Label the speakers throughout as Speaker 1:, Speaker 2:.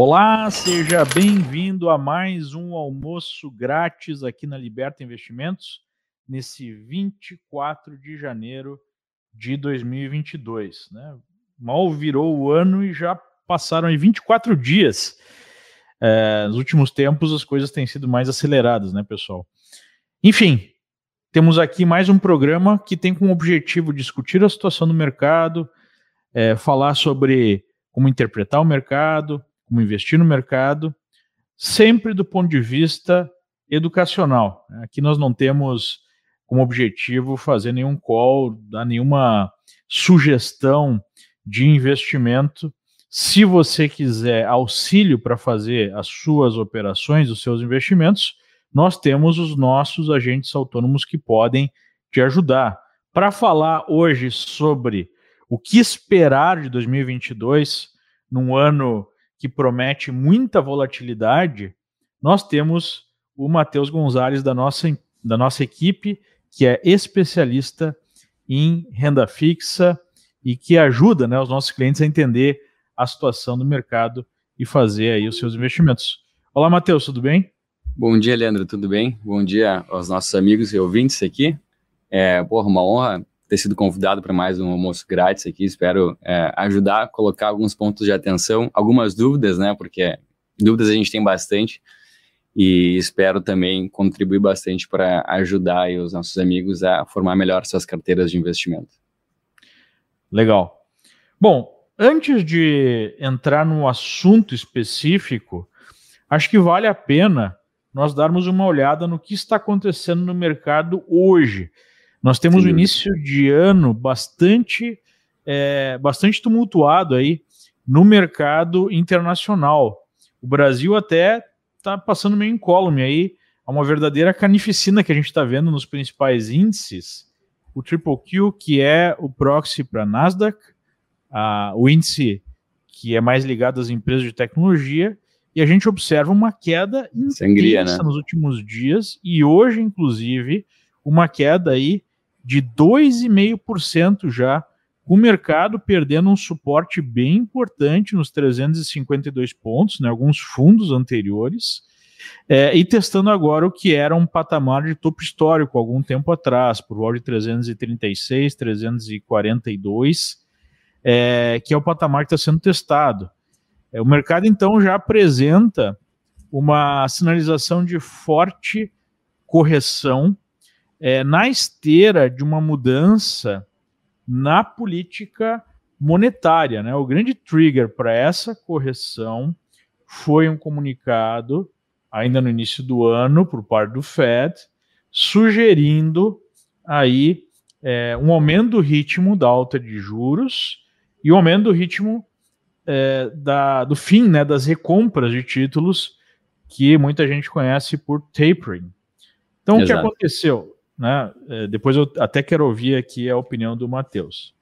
Speaker 1: Olá, seja bem-vindo a mais um almoço grátis aqui na Liberta Investimentos, nesse 24 de janeiro de 2022. Né? Mal virou o ano e já passaram aí 24 dias. É, nos últimos tempos as coisas têm sido mais aceleradas, né, pessoal? Enfim, temos aqui mais um programa que tem como objetivo discutir a situação do mercado, é, falar sobre como interpretar o mercado, como investir no mercado, sempre do ponto de vista educacional. Aqui nós não temos como objetivo fazer nenhum call, dar nenhuma sugestão de investimento. Se você quiser auxílio para fazer as suas operações, os seus investimentos, nós temos os nossos agentes autônomos que podem te ajudar. Para falar hoje sobre o que esperar de 2022, num ano que promete muita volatilidade, nós temos o Matheus Gonzalez da nossa, da nossa equipe, que é especialista em renda fixa e que ajuda né, os nossos clientes a entender a situação do mercado e fazer aí os seus investimentos. Olá, Matheus, tudo bem?
Speaker 2: Bom dia, Leandro, tudo bem? Bom dia aos nossos amigos e ouvintes aqui. É, porra, uma honra ter sido convidado para mais um almoço grátis aqui. Espero é, ajudar colocar alguns pontos de atenção, algumas dúvidas, né? Porque dúvidas a gente tem bastante e espero também contribuir bastante para ajudar os nossos amigos a formar melhor suas carteiras de investimento.
Speaker 1: Legal. Bom, antes de entrar no assunto específico, acho que vale a pena nós darmos uma olhada no que está acontecendo no mercado hoje. Nós temos Sim. um início de ano bastante, é, bastante tumultuado aí no mercado internacional. O Brasil até está passando meio incólume aí, a uma verdadeira canificina que a gente está vendo nos principais índices. O Triple Q, que é o proxy para Nasdaq, a, o índice que é mais ligado às empresas de tecnologia, e a gente observa uma queda
Speaker 2: Sangria, intensa
Speaker 1: né? nos últimos dias, e hoje, inclusive, uma queda aí de 2,5% já, o mercado perdendo um suporte bem importante nos 352 pontos, né, alguns fundos anteriores, é, e testando agora o que era um patamar de topo histórico algum tempo atrás, por volta de 336, 342, é, que é o patamar que está sendo testado. É, o mercado então já apresenta uma sinalização de forte correção é, na esteira de uma mudança na política monetária. Né? O grande trigger para essa correção foi um comunicado, ainda no início do ano, por parte do Fed, sugerindo aí é, um aumento do ritmo da alta de juros e um aumento do ritmo é, da, do fim né, das recompras de títulos que muita gente conhece por tapering. Então, Exato. o que aconteceu? Né? É, depois eu até quero ouvir aqui a opinião do Matheus.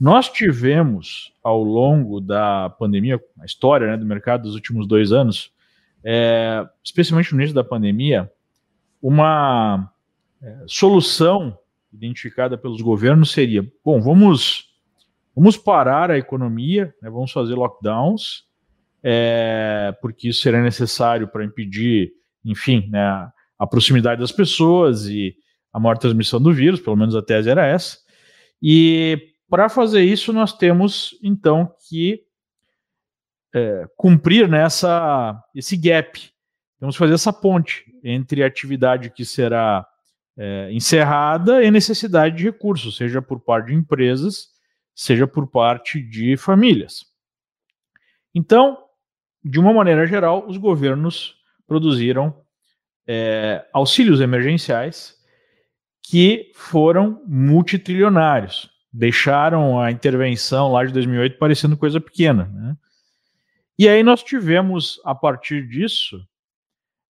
Speaker 1: Nós tivemos, ao longo da pandemia, a história né, do mercado dos últimos dois anos, é, especialmente no início da pandemia, uma é, solução identificada pelos governos seria: bom, vamos, vamos parar a economia, né, vamos fazer lockdowns, é, porque isso será necessário para impedir, enfim, né, a proximidade das pessoas e a maior transmissão do vírus, pelo menos a tese era essa. E para fazer isso, nós temos então que é, cumprir nessa esse gap. Temos que fazer essa ponte entre a atividade que será é, encerrada e necessidade de recursos, seja por parte de empresas, seja por parte de famílias. Então, de uma maneira geral, os governos produziram é, auxílios emergenciais que foram multitrilionários. Deixaram a intervenção lá de 2008 parecendo coisa pequena. Né? E aí nós tivemos, a partir disso,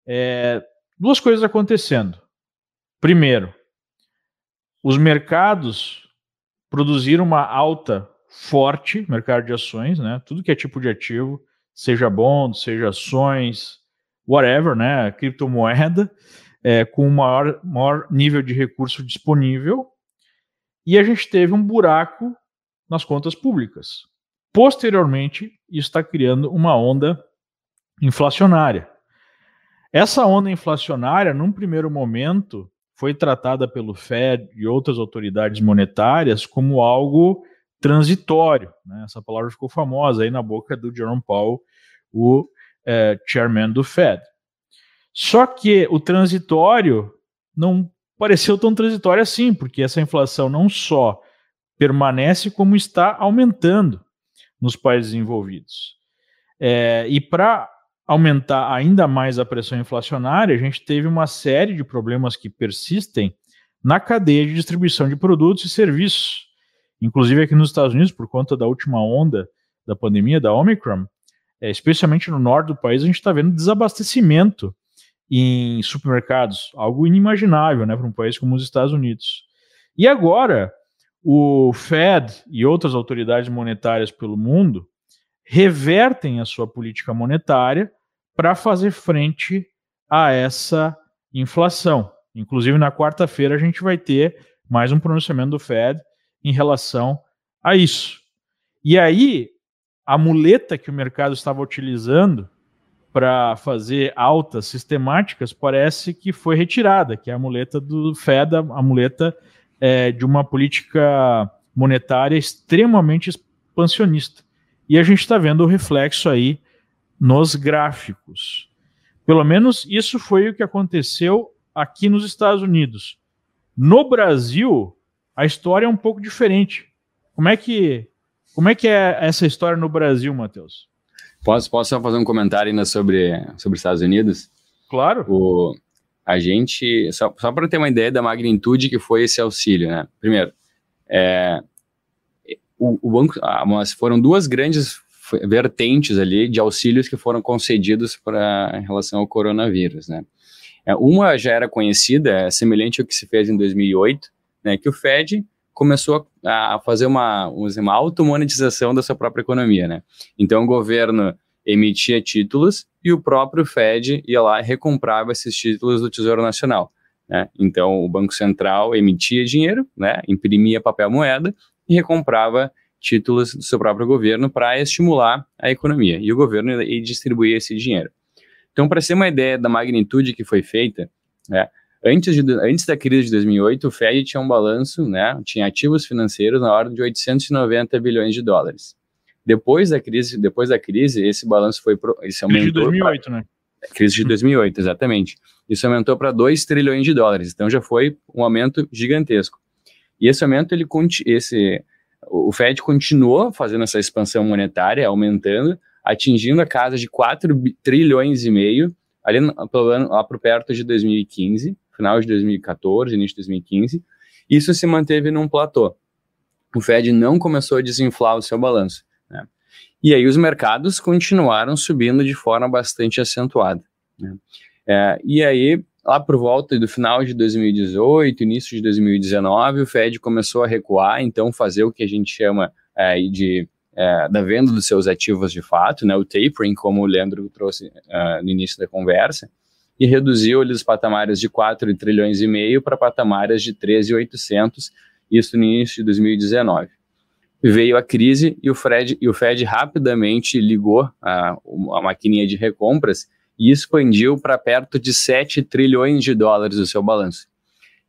Speaker 1: é, duas coisas acontecendo. Primeiro, os mercados produziram uma alta forte, mercado de ações, né? Tudo que é tipo de ativo, seja bond, seja ações, whatever, né? Criptomoeda, é, com maior, maior nível de recurso disponível, e a gente teve um buraco nas contas públicas. Posteriormente, isso está criando uma onda inflacionária. Essa onda inflacionária, num primeiro momento, foi tratada pelo Fed e outras autoridades monetárias como algo transitório. Né? Essa palavra ficou famosa aí na boca do Jerome Powell, o é, chairman do Fed. Só que o transitório não pareceu tão transitório assim, porque essa inflação não só permanece, como está aumentando nos países envolvidos. É, e para aumentar ainda mais a pressão inflacionária, a gente teve uma série de problemas que persistem na cadeia de distribuição de produtos e serviços. Inclusive aqui nos Estados Unidos, por conta da última onda da pandemia, da Omicron, é, especialmente no norte do país, a gente está vendo desabastecimento em supermercados, algo inimaginável né, para um país como os Estados Unidos. E agora, o Fed e outras autoridades monetárias pelo mundo revertem a sua política monetária para fazer frente a essa inflação. Inclusive, na quarta-feira, a gente vai ter mais um pronunciamento do Fed em relação a isso. E aí, a muleta que o mercado estava utilizando para fazer altas sistemáticas parece que foi retirada, que é a muleta do Fed, a muleta é, de uma política monetária extremamente expansionista. E a gente está vendo o reflexo aí nos gráficos. Pelo menos isso foi o que aconteceu aqui nos Estados Unidos. No Brasil, a história é um pouco diferente. Como é que, como é, que é essa história no Brasil, Matheus?
Speaker 2: Posso, posso só fazer um comentário ainda sobre, sobre os Estados Unidos?
Speaker 1: Claro.
Speaker 2: O, a gente, só, só para ter uma ideia da magnitude que foi esse auxílio, né? Primeiro, é, o, o banco, ah, foram duas grandes vertentes ali de auxílios que foram concedidos para em relação ao coronavírus, né? É, uma já era conhecida, é semelhante ao que se fez em 2008, né? Que o Fed começou a fazer uma, uma automonetização da sua própria economia, né? Então o governo emitia títulos e o próprio Fed ia lá e recomprava esses títulos do Tesouro Nacional. Né? Então o Banco Central emitia dinheiro, né? imprimia papel moeda e recomprava títulos do seu próprio governo para estimular a economia. E o governo ia distribuir esse dinheiro. Então, para ter uma ideia da magnitude que foi feita, né, antes, de, antes da crise de 2008, o Fed tinha um balanço, né, tinha ativos financeiros na ordem de 890 bilhões de dólares. Depois da crise, depois da crise, esse balanço foi esse aumentou.
Speaker 1: Crise de 2008, pra, né?
Speaker 2: Crise de 2008, exatamente. Isso aumentou para 2 trilhões de dólares. Então já foi um aumento gigantesco. E esse aumento, ele, esse, o Fed continuou fazendo essa expansão monetária, aumentando, atingindo a casa de 4 trilhões e meio, ali lá para perto de 2015, final de 2014, início de 2015. Isso se manteve num platô. O Fed não começou a desinflar o seu balanço. Né? E aí os mercados continuaram subindo de forma bastante acentuada. Né? É, e aí lá por volta do final de 2018, início de 2019, o Fed começou a recuar, então fazer o que a gente chama é, de é, da venda dos seus ativos de fato, né, o tapering, como o Leandro trouxe uh, no início da conversa, e reduziu os patamares de 4 trilhões e meio para patamares de 13,800, isso no início de 2019. Veio a crise e o, Fred, e o Fed rapidamente ligou a, a maquininha de recompras e expandiu para perto de 7 trilhões de dólares o seu balanço.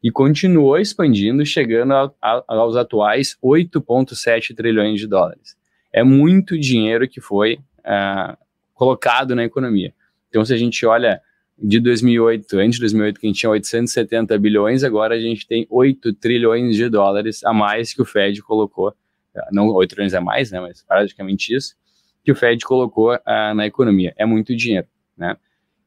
Speaker 2: E continuou expandindo, chegando a, a, aos atuais 8,7 trilhões de dólares. É muito dinheiro que foi uh, colocado na economia. Então, se a gente olha de 2008, antes de 2008, que a gente tinha 870 bilhões, agora a gente tem 8 trilhões de dólares a mais que o Fed colocou, não 8 trilhões a mais, né, mas praticamente isso, que o Fed colocou uh, na economia. É muito dinheiro né?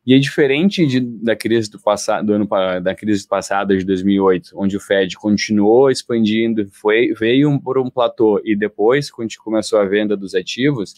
Speaker 2: E é diferente de, da crise do passado, do ano da crise passada de 2008, onde o Fed continuou expandindo, foi veio por um platô e depois quando começou a venda dos ativos,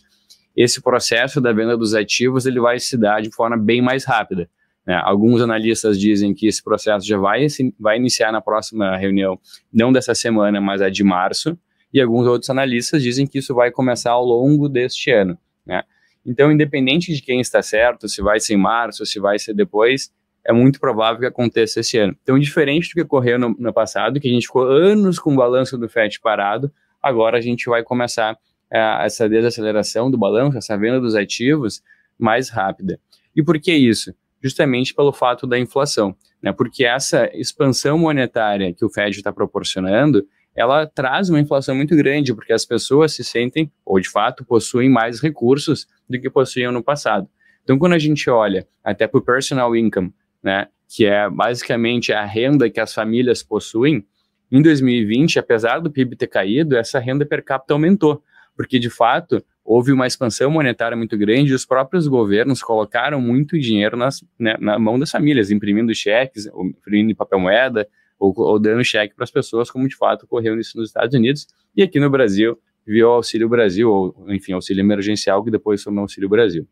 Speaker 2: esse processo da venda dos ativos ele vai se dar de forma bem mais rápida. Né? Alguns analistas dizem que esse processo já vai, vai iniciar na próxima reunião, não dessa semana, mas a de março, e alguns outros analistas dizem que isso vai começar ao longo deste ano. Né? Então, independente de quem está certo, se vai ser em março, se vai ser depois, é muito provável que aconteça esse ano. Então, diferente do que ocorreu no, no passado, que a gente ficou anos com o balanço do FED parado, agora a gente vai começar uh, essa desaceleração do balanço, essa venda dos ativos, mais rápida. E por que isso? Justamente pelo fato da inflação, né? Porque essa expansão monetária que o Fed está proporcionando, ela traz uma inflação muito grande, porque as pessoas se sentem, ou de fato, possuem mais recursos do que possuíam no passado. Então, quando a gente olha até para o personal income, né, que é basicamente a renda que as famílias possuem, em 2020, apesar do PIB ter caído, essa renda per capita aumentou, porque de fato houve uma expansão monetária muito grande e os próprios governos colocaram muito dinheiro nas, né, na mão das famílias, imprimindo cheques, imprimindo papel moeda ou, ou dando cheque para as pessoas, como de fato ocorreu isso nos Estados Unidos e aqui no Brasil viu o Auxílio Brasil, ou enfim, Auxílio Emergencial, que depois foi o Auxílio Brasil.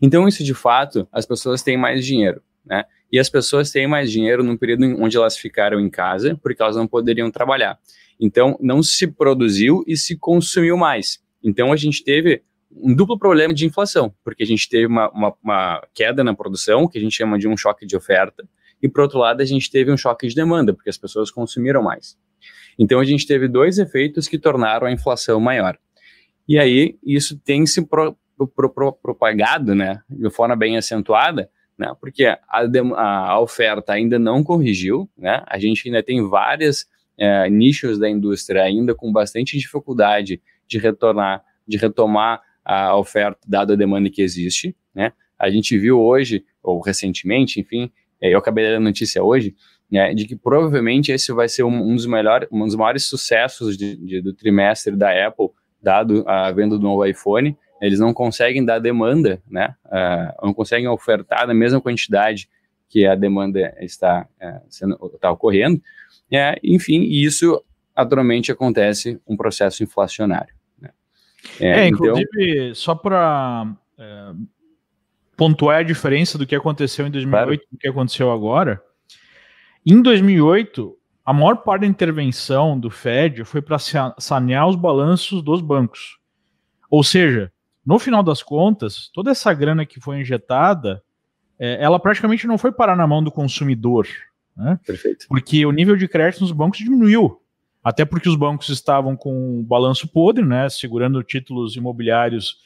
Speaker 2: Então, isso de fato, as pessoas têm mais dinheiro, né? E as pessoas têm mais dinheiro num período onde elas ficaram em casa, porque elas não poderiam trabalhar. Então, não se produziu e se consumiu mais. Então, a gente teve um duplo problema de inflação, porque a gente teve uma, uma, uma, queda na produção, que a gente chama de um choque de oferta, e por outro lado, a gente teve um choque de demanda, porque as pessoas consumiram mais. Então, a gente teve dois efeitos que tornaram a inflação maior. E aí, isso tem se pro, pro, pro, propagado, né, de forma bem acentuada, né, porque a, a, oferta ainda não corrigiu, né, a gente ainda tem vários é, nichos da indústria ainda com bastante dificuldade de retornar, de retomar a oferta dada a demanda que existe, né, a gente viu hoje, ou recentemente, enfim, é, eu acabei da notícia hoje, né, de que provavelmente esse vai ser um, um dos, melhores, um dos maiores sucessos de, de, do trimestre da Apple, dado a venda do novo iPhone, eles não conseguem dar demanda, né? Uh, não conseguem ofertar na mesma quantidade que a demanda está, uh, sendo, está ocorrendo. É, enfim, isso naturalmente acontece um processo inflacionário.
Speaker 1: É, é, inclusive, então, só para é, pontuar a diferença do que aconteceu em 2008 claro. do que aconteceu agora, em 2008, a maior parte da intervenção do Fed foi para sanear os balanços dos bancos. Ou seja, no final das contas, toda essa grana que foi injetada, é, ela praticamente não foi parar na mão do consumidor. Né?
Speaker 2: Perfeito.
Speaker 1: Porque o nível de crédito nos bancos diminuiu. Até porque os bancos estavam com o balanço podre, né, segurando títulos imobiliários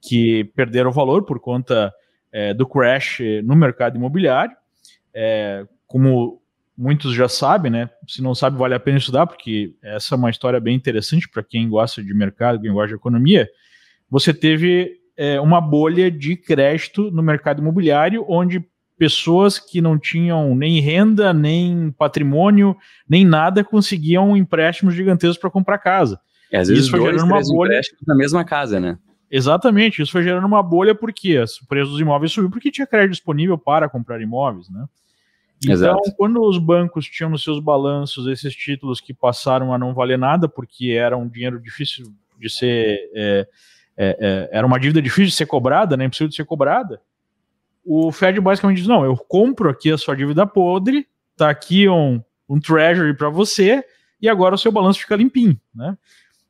Speaker 1: que perderam valor por conta é, do crash no mercado imobiliário. É, como muitos já sabem, né? Se não sabe, vale a pena estudar, porque essa é uma história bem interessante para quem gosta de mercado, quem gosta de economia você teve é, uma bolha de crédito no mercado imobiliário, onde pessoas que não tinham nem renda, nem patrimônio, nem nada, conseguiam empréstimos gigantescos para comprar casa.
Speaker 2: E às vezes isso foi gerando uma bolha na mesma casa, né?
Speaker 1: Exatamente, isso foi gerando uma bolha porque o preço dos imóveis subiu porque tinha crédito disponível para comprar imóveis, né? Então, Exato. quando os bancos tinham nos seus balanços esses títulos que passaram a não valer nada porque era um dinheiro difícil de ser é, é, é, era uma dívida difícil de ser cobrada, né, impossível de ser cobrada, o Fed basicamente diz: não, eu compro aqui a sua dívida podre, tá aqui um, um treasury para você, e agora o seu balanço fica limpinho, né?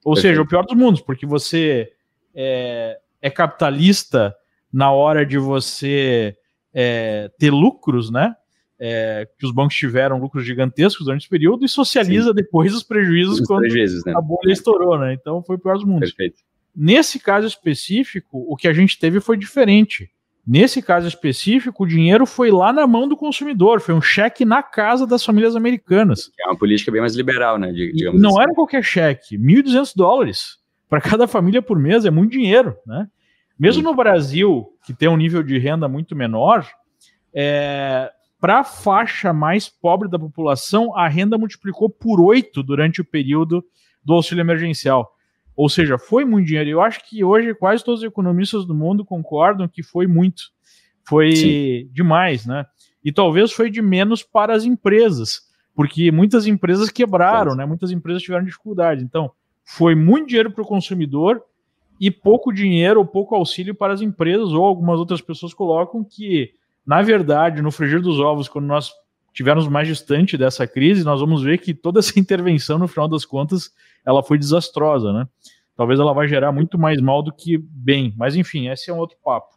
Speaker 1: Ou Perfeito. seja, o pior dos mundos, porque você é, é capitalista na hora de você é, ter lucros, né? É, que os bancos tiveram lucros gigantescos durante esse período e socializa Sim. depois os prejuízos os quando prejuízos, né? a bolha estourou, né? Então foi o pior dos mundos. Perfeito. Nesse caso específico, o que a gente teve foi diferente. Nesse caso específico, o dinheiro foi lá na mão do consumidor, foi um cheque na casa das famílias americanas.
Speaker 2: É uma política bem mais liberal, né?
Speaker 1: Digamos não assim. era qualquer cheque, 1.200 dólares para cada família por mês é muito dinheiro, né? Mesmo no Brasil, que tem um nível de renda muito menor, é, para a faixa mais pobre da população, a renda multiplicou por oito durante o período do auxílio emergencial. Ou seja, foi muito dinheiro. Eu acho que hoje quase todos os economistas do mundo concordam que foi muito. Foi Sim. demais, né? E talvez foi de menos para as empresas, porque muitas empresas quebraram, né? Muitas empresas tiveram dificuldade. Então, foi muito dinheiro para o consumidor e pouco dinheiro ou pouco auxílio para as empresas, ou algumas outras pessoas colocam que, na verdade, no frigir dos ovos, quando nós tivermos mais distante dessa crise, nós vamos ver que toda essa intervenção, no final das contas, ela foi desastrosa, né? Talvez ela vai gerar muito mais mal do que bem, mas enfim, esse é um outro papo.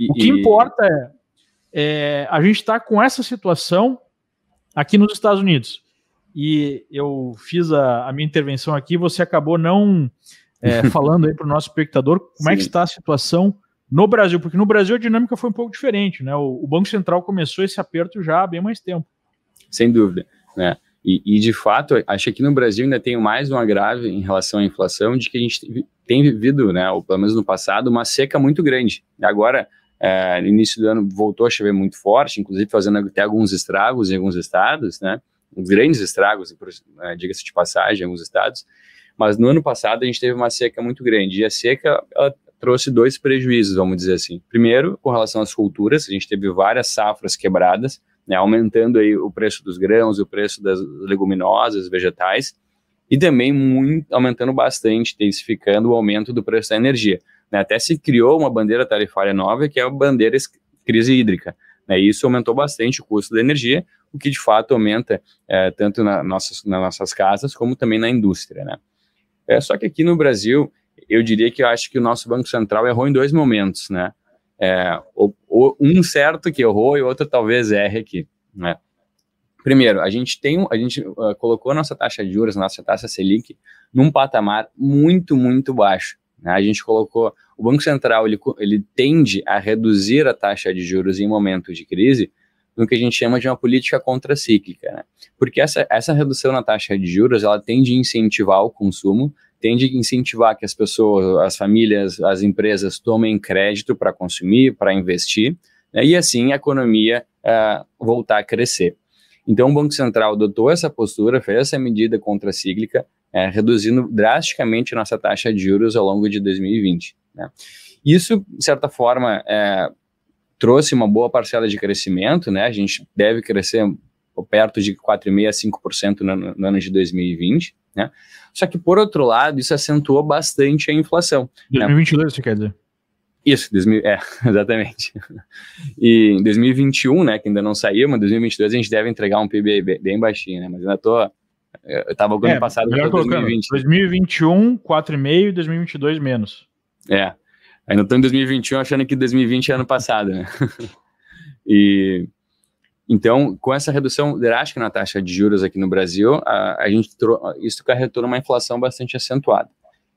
Speaker 1: E, o que e... importa é, é, a gente está com essa situação aqui nos Estados Unidos. E eu fiz a, a minha intervenção aqui, você acabou não é, falando aí para o nosso espectador como Sim. é que está a situação no Brasil, porque no Brasil a dinâmica foi um pouco diferente, né? O, o Banco Central começou esse aperto já há bem mais tempo.
Speaker 2: Sem dúvida, né? E, e, de fato, acho que aqui no Brasil ainda tem mais um agrave em relação à inflação, de que a gente tem vivido, né, ou pelo menos no passado, uma seca muito grande. Agora, é, no início do ano voltou a chover muito forte, inclusive fazendo até alguns estragos em alguns estados, né? Grandes estragos, é, diga-se de passagem, em alguns estados. Mas no ano passado a gente teve uma seca muito grande. E a seca ela trouxe dois prejuízos, vamos dizer assim. Primeiro, com relação às culturas, a gente teve várias safras quebradas, né, aumentando aí o preço dos grãos, o preço das leguminosas, vegetais, e também muito, aumentando bastante, intensificando o aumento do preço da energia. Né, até se criou uma bandeira tarifária nova, que é a bandeira crise hídrica. Né, e isso aumentou bastante o custo da energia, o que de fato aumenta é, tanto na nossas, nas nossas casas como também na indústria. Né. É, só que aqui no Brasil, eu diria que eu acho que o nosso Banco Central errou em dois momentos, né? É, o, o, um certo que errou e outro talvez erre aqui, né? Primeiro, a gente tem, a gente uh, colocou a nossa taxa de juros, nossa taxa Selic, num patamar muito, muito baixo. Né? A gente colocou, o Banco Central ele, ele tende a reduzir a taxa de juros em momentos de crise, no que a gente chama de uma política contracíclica, né? Porque essa, essa redução na taxa de juros, ela tende a incentivar o consumo, tende a incentivar que as pessoas, as famílias, as empresas tomem crédito para consumir, para investir, né, e assim a economia uh, voltar a crescer. Então, o Banco Central adotou essa postura, fez essa medida contracíclica, uh, reduzindo drasticamente a nossa taxa de juros ao longo de 2020. Né. Isso, de certa forma, uh, trouxe uma boa parcela de crescimento, né? A gente deve crescer perto de 4,5% a 5% no, no ano de 2020. Né? Só que, por outro lado, isso acentuou bastante a inflação.
Speaker 1: 2022, né? você quer dizer?
Speaker 2: Isso, 2000, é, exatamente. E em 2021, né, que ainda não saiu, mas 2022 a gente deve entregar um PIB bem, bem baixinho, né, mas ainda tô, eu tava ano é, passado
Speaker 1: para 2020. 2021, 4,5 e 2022 menos.
Speaker 2: É, ainda tô em 2021 achando que 2020 é ano passado, né. e então, com essa redução drástica na taxa de juros aqui no Brasil, a, a gente isso acarretou numa inflação bastante acentuada.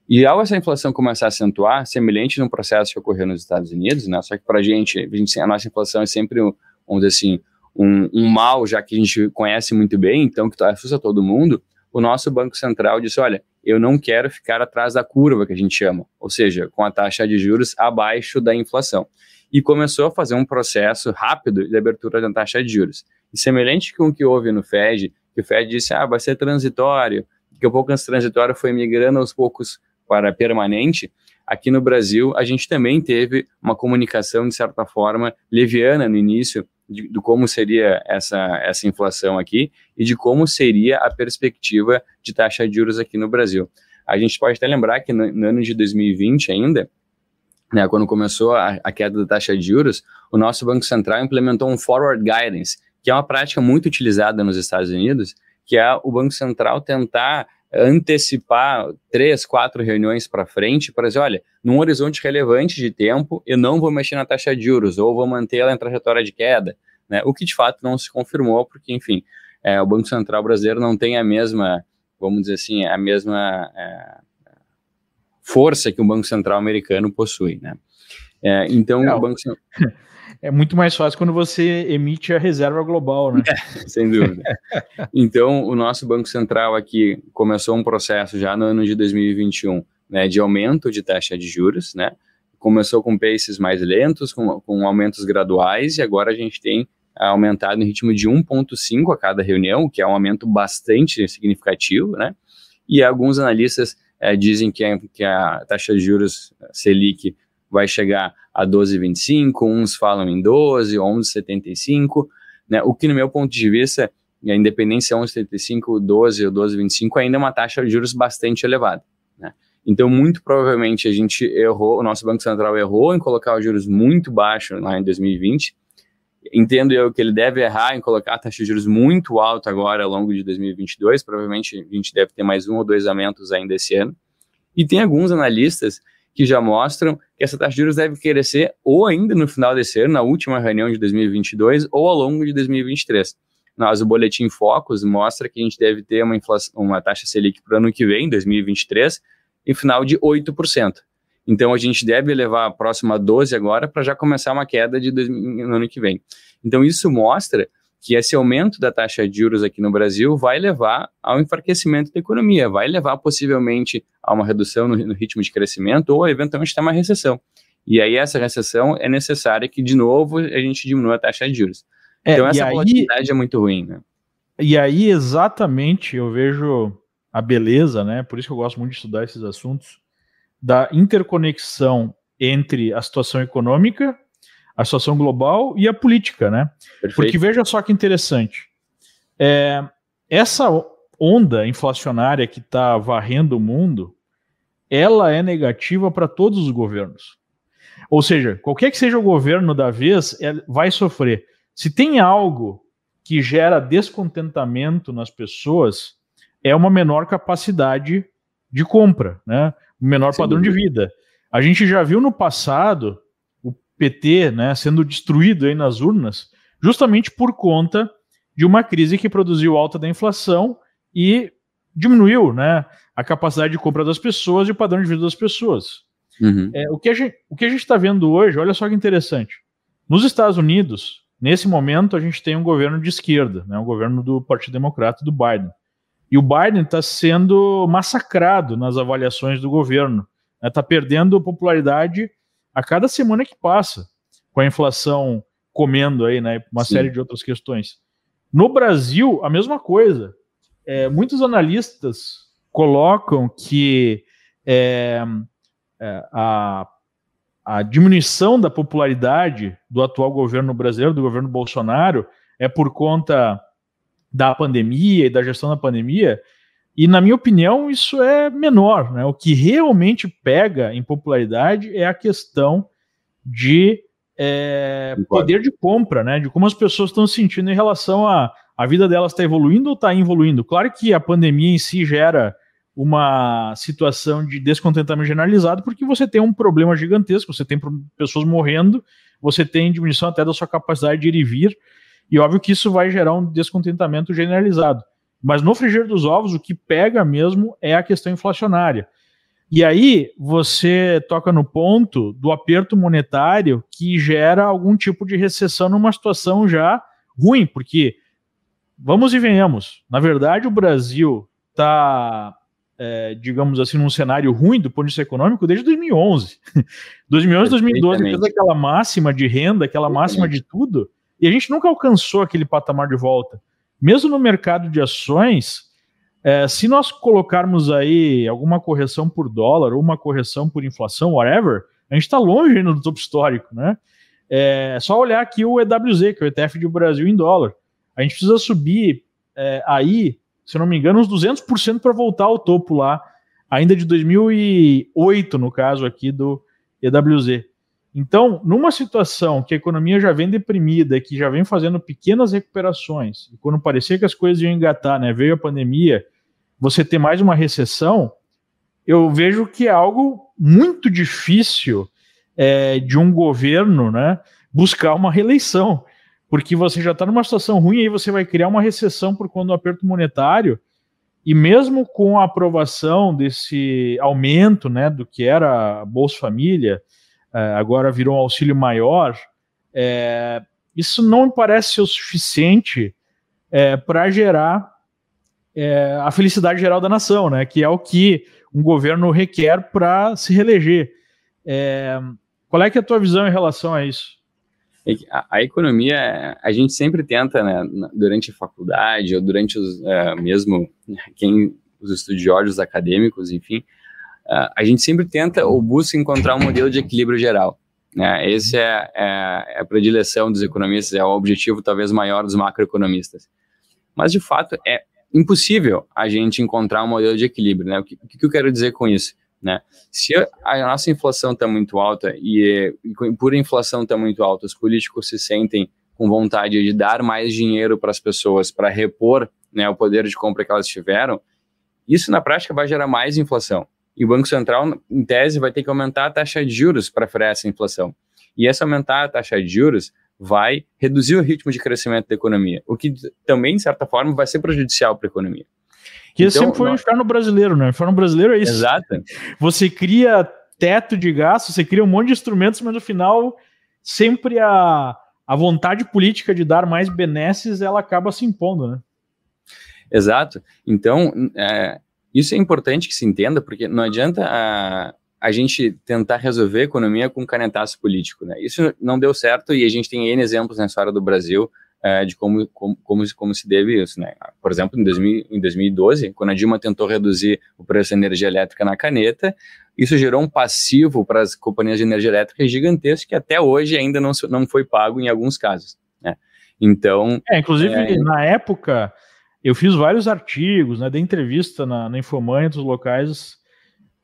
Speaker 2: E ao essa inflação começar a acentuar, semelhante no processo que ocorreu nos Estados Unidos, né, só que para a gente, a nossa inflação é sempre, vamos dizer assim, um, um, mal, já que a gente conhece muito bem, então que assusta todo mundo, o nosso Banco Central disse, olha, eu não quero ficar atrás da curva, que a gente chama, ou seja, com a taxa de juros abaixo da inflação e começou a fazer um processo rápido de abertura da taxa de juros. E semelhante com o que houve no Fed, que o Fed disse, ah, vai ser transitório, que o pouco antes transitório foi migrando aos poucos para permanente, aqui no Brasil a gente também teve uma comunicação, de certa forma, leviana no início, de, de, como seria essa, essa inflação aqui e de como seria a perspectiva de taxa de juros aqui no Brasil. A gente pode até lembrar que no, no ano de 2020 ainda, né, quando começou a, a, queda da taxa de juros, o nosso Banco Central implementou um forward guidance, que é uma prática muito utilizada nos Estados Unidos, que é o Banco Central tentar antecipar três, quatro reuniões para frente para dizer, olha, num horizonte relevante de tempo, eu não vou mexer na taxa de juros ou vou manter ela em trajetória de queda, né? O que de fato não se confirmou, porque, enfim, é, o Banco Central brasileiro não tem a mesma, vamos dizer assim, a mesma é, força que o Banco Central americano possui, né? É, então, Não, o Banco
Speaker 1: É muito mais fácil quando você emite a reserva global, né?
Speaker 2: É, sem dúvida. então, o nosso Banco Central aqui começou um processo já no ano de 2021, né, de aumento de taxa de juros, né? Começou com paces mais lentos, com, com aumentos graduais, e agora a gente tem aumentado em ritmo de 1,5 a cada reunião, que é um aumento bastante significativo, né? E alguns analistas é, dizem que, é, que a taxa de juros Selic vai chegar a 12,25, uns falam em 12, 11,75, né? O que, no meu ponto de vista, a independência 11,75, 12 ou 12,25 ainda é uma taxa de juros bastante elevada, né? Então, muito provavelmente a gente errou, o nosso Banco Central errou em colocar os juros muito baixos lá em 2020. Entendo eu que ele deve errar em colocar a taxa de juros muito alta agora ao longo de 2022. Provavelmente a gente deve ter mais um ou dois aumentos ainda esse ano. E tem alguns analistas que já mostram que essa taxa de juros deve crescer ou ainda no final desse ano, na última reunião de 2022, ou ao longo de 2023. Nós, o Boletim Focus mostra que a gente deve ter uma, inflação, uma taxa Selic para o ano que vem, 2023, em final de 8%. Então a gente deve levar próximo a 12 agora para já começar uma queda de dois, no ano que vem. Então isso mostra que esse aumento da taxa de juros aqui no Brasil vai levar ao enfraquecimento da economia, vai levar possivelmente a uma redução no, no ritmo de crescimento ou eventualmente até uma recessão. E aí essa recessão é necessária que de novo a gente diminua a taxa de juros. É, então essa aí, volatilidade é muito ruim, né?
Speaker 1: E aí exatamente eu vejo a beleza, né? Por isso que eu gosto muito de estudar esses assuntos da interconexão entre a situação econômica a situação global e a política, né? Perfeito. Porque veja só que interessante. É, essa onda inflacionária que está varrendo o mundo, ela é negativa para todos os governos. Ou seja, qualquer que seja o governo da vez, é, vai sofrer. Se tem algo que gera descontentamento nas pessoas, é uma menor capacidade de compra, né? Menor Sem padrão de vida. A gente já viu no passado PT né, sendo destruído aí nas urnas, justamente por conta de uma crise que produziu alta da inflação e diminuiu né, a capacidade de compra das pessoas e o padrão de vida das pessoas. Uhum. É, o que a gente está vendo hoje, olha só que interessante. Nos Estados Unidos, nesse momento, a gente tem um governo de esquerda, né, um governo do Partido Democrata do Biden. E o Biden está sendo massacrado nas avaliações do governo. Está né, perdendo popularidade a cada semana que passa, com a inflação comendo aí, né? Uma Sim. série de outras questões. No Brasil, a mesma coisa. É, muitos analistas colocam que é, é, a, a diminuição da popularidade do atual governo brasileiro, do governo Bolsonaro, é por conta da pandemia e da gestão da pandemia, e, na minha opinião, isso é menor. Né? O que realmente pega em popularidade é a questão de é, poder de compra, né? de como as pessoas estão se sentindo em relação a a vida delas está evoluindo ou está evoluindo. Claro que a pandemia em si gera uma situação de descontentamento generalizado, porque você tem um problema gigantesco, você tem pessoas morrendo, você tem diminuição até da sua capacidade de ir e vir, e óbvio que isso vai gerar um descontentamento generalizado. Mas no frigir dos ovos, o que pega mesmo é a questão inflacionária. E aí você toca no ponto do aperto monetário que gera algum tipo de recessão numa situação já ruim, porque vamos e venhamos. Na verdade, o Brasil está, é, digamos assim, num cenário ruim do ponto de vista econômico desde 2011. 2011, 2012, fez aquela máxima de renda, aquela máxima de tudo, e a gente nunca alcançou aquele patamar de volta mesmo no mercado de ações, é, se nós colocarmos aí alguma correção por dólar ou uma correção por inflação, whatever, a gente está longe ainda do topo histórico, né? É só olhar aqui o EWZ, que é o ETF de Brasil em dólar. A gente precisa subir é, aí, se não me engano, uns 200% para voltar ao topo lá, ainda de 2008, no caso aqui do EWZ. Então, numa situação que a economia já vem deprimida, que já vem fazendo pequenas recuperações, e quando parecia que as coisas iam engatar, né, veio a pandemia, você ter mais uma recessão, eu vejo que é algo muito difícil é, de um governo né, buscar uma reeleição, porque você já está numa situação ruim, aí você vai criar uma recessão por conta do aperto monetário, e mesmo com a aprovação desse aumento né, do que era a Bolsa Família, agora virou um auxílio maior, é, isso não me parece ser o suficiente é, para gerar é, a felicidade geral da nação, né? Que é o que um governo requer para se reeleger. É, qual é que é a tua visão em relação a isso?
Speaker 2: É a, a, economia, a gente sempre tenta, né, durante a faculdade ou durante os, é, mesmo quem os estudiosos acadêmicos, enfim, uh, a gente sempre tenta ou busca encontrar um modelo de equilíbrio geral. Né? Esse é, é, é, a predileção dos economistas, é o objetivo talvez maior dos macroeconomistas. Mas, de fato, é impossível a gente encontrar um modelo de equilíbrio. Né? O, que, que eu quero dizer com isso? Né? Se a nossa inflação está muito alta e, e por inflação está muito alta, os políticos se sentem com vontade de dar mais dinheiro para as pessoas para repor né, o poder de compra que elas tiveram, isso na prática vai gerar mais inflação. E o Banco Central, em tese, vai ter que aumentar a taxa de juros para frear essa inflação. E essa aumentar a taxa de juros vai reduzir o ritmo de crescimento da economia, o que também, de certa forma, vai ser prejudicial para a economia.
Speaker 1: Que então, sempre foi nós... ficar no brasileiro, né? Ficar no brasileiro é isso.
Speaker 2: Exato.
Speaker 1: Você cria teto de gasto, você cria um monte de instrumentos, mas no final sempre a, a vontade política de dar mais benesses ela acaba se impondo, né?
Speaker 2: Exato. Então, é, isso é importante que se entenda, porque não adianta a, a gente tentar resolver a economia com canetaço político. Né? Isso não deu certo e a gente tem N exemplos na história do Brasil é, de como, como, como, como, se deve isso. Né? Por exemplo, em, 2000, em 2012, quando a Dilma tentou reduzir o preço da energia elétrica na caneta, isso gerou um passivo para as companhias de energia elétrica gigantesco que até hoje ainda não, não foi pago em alguns casos. Né? Então.
Speaker 1: É, inclusive, é, na época eu fiz vários artigos, né, dei entrevista na, na Infomanha dos locais.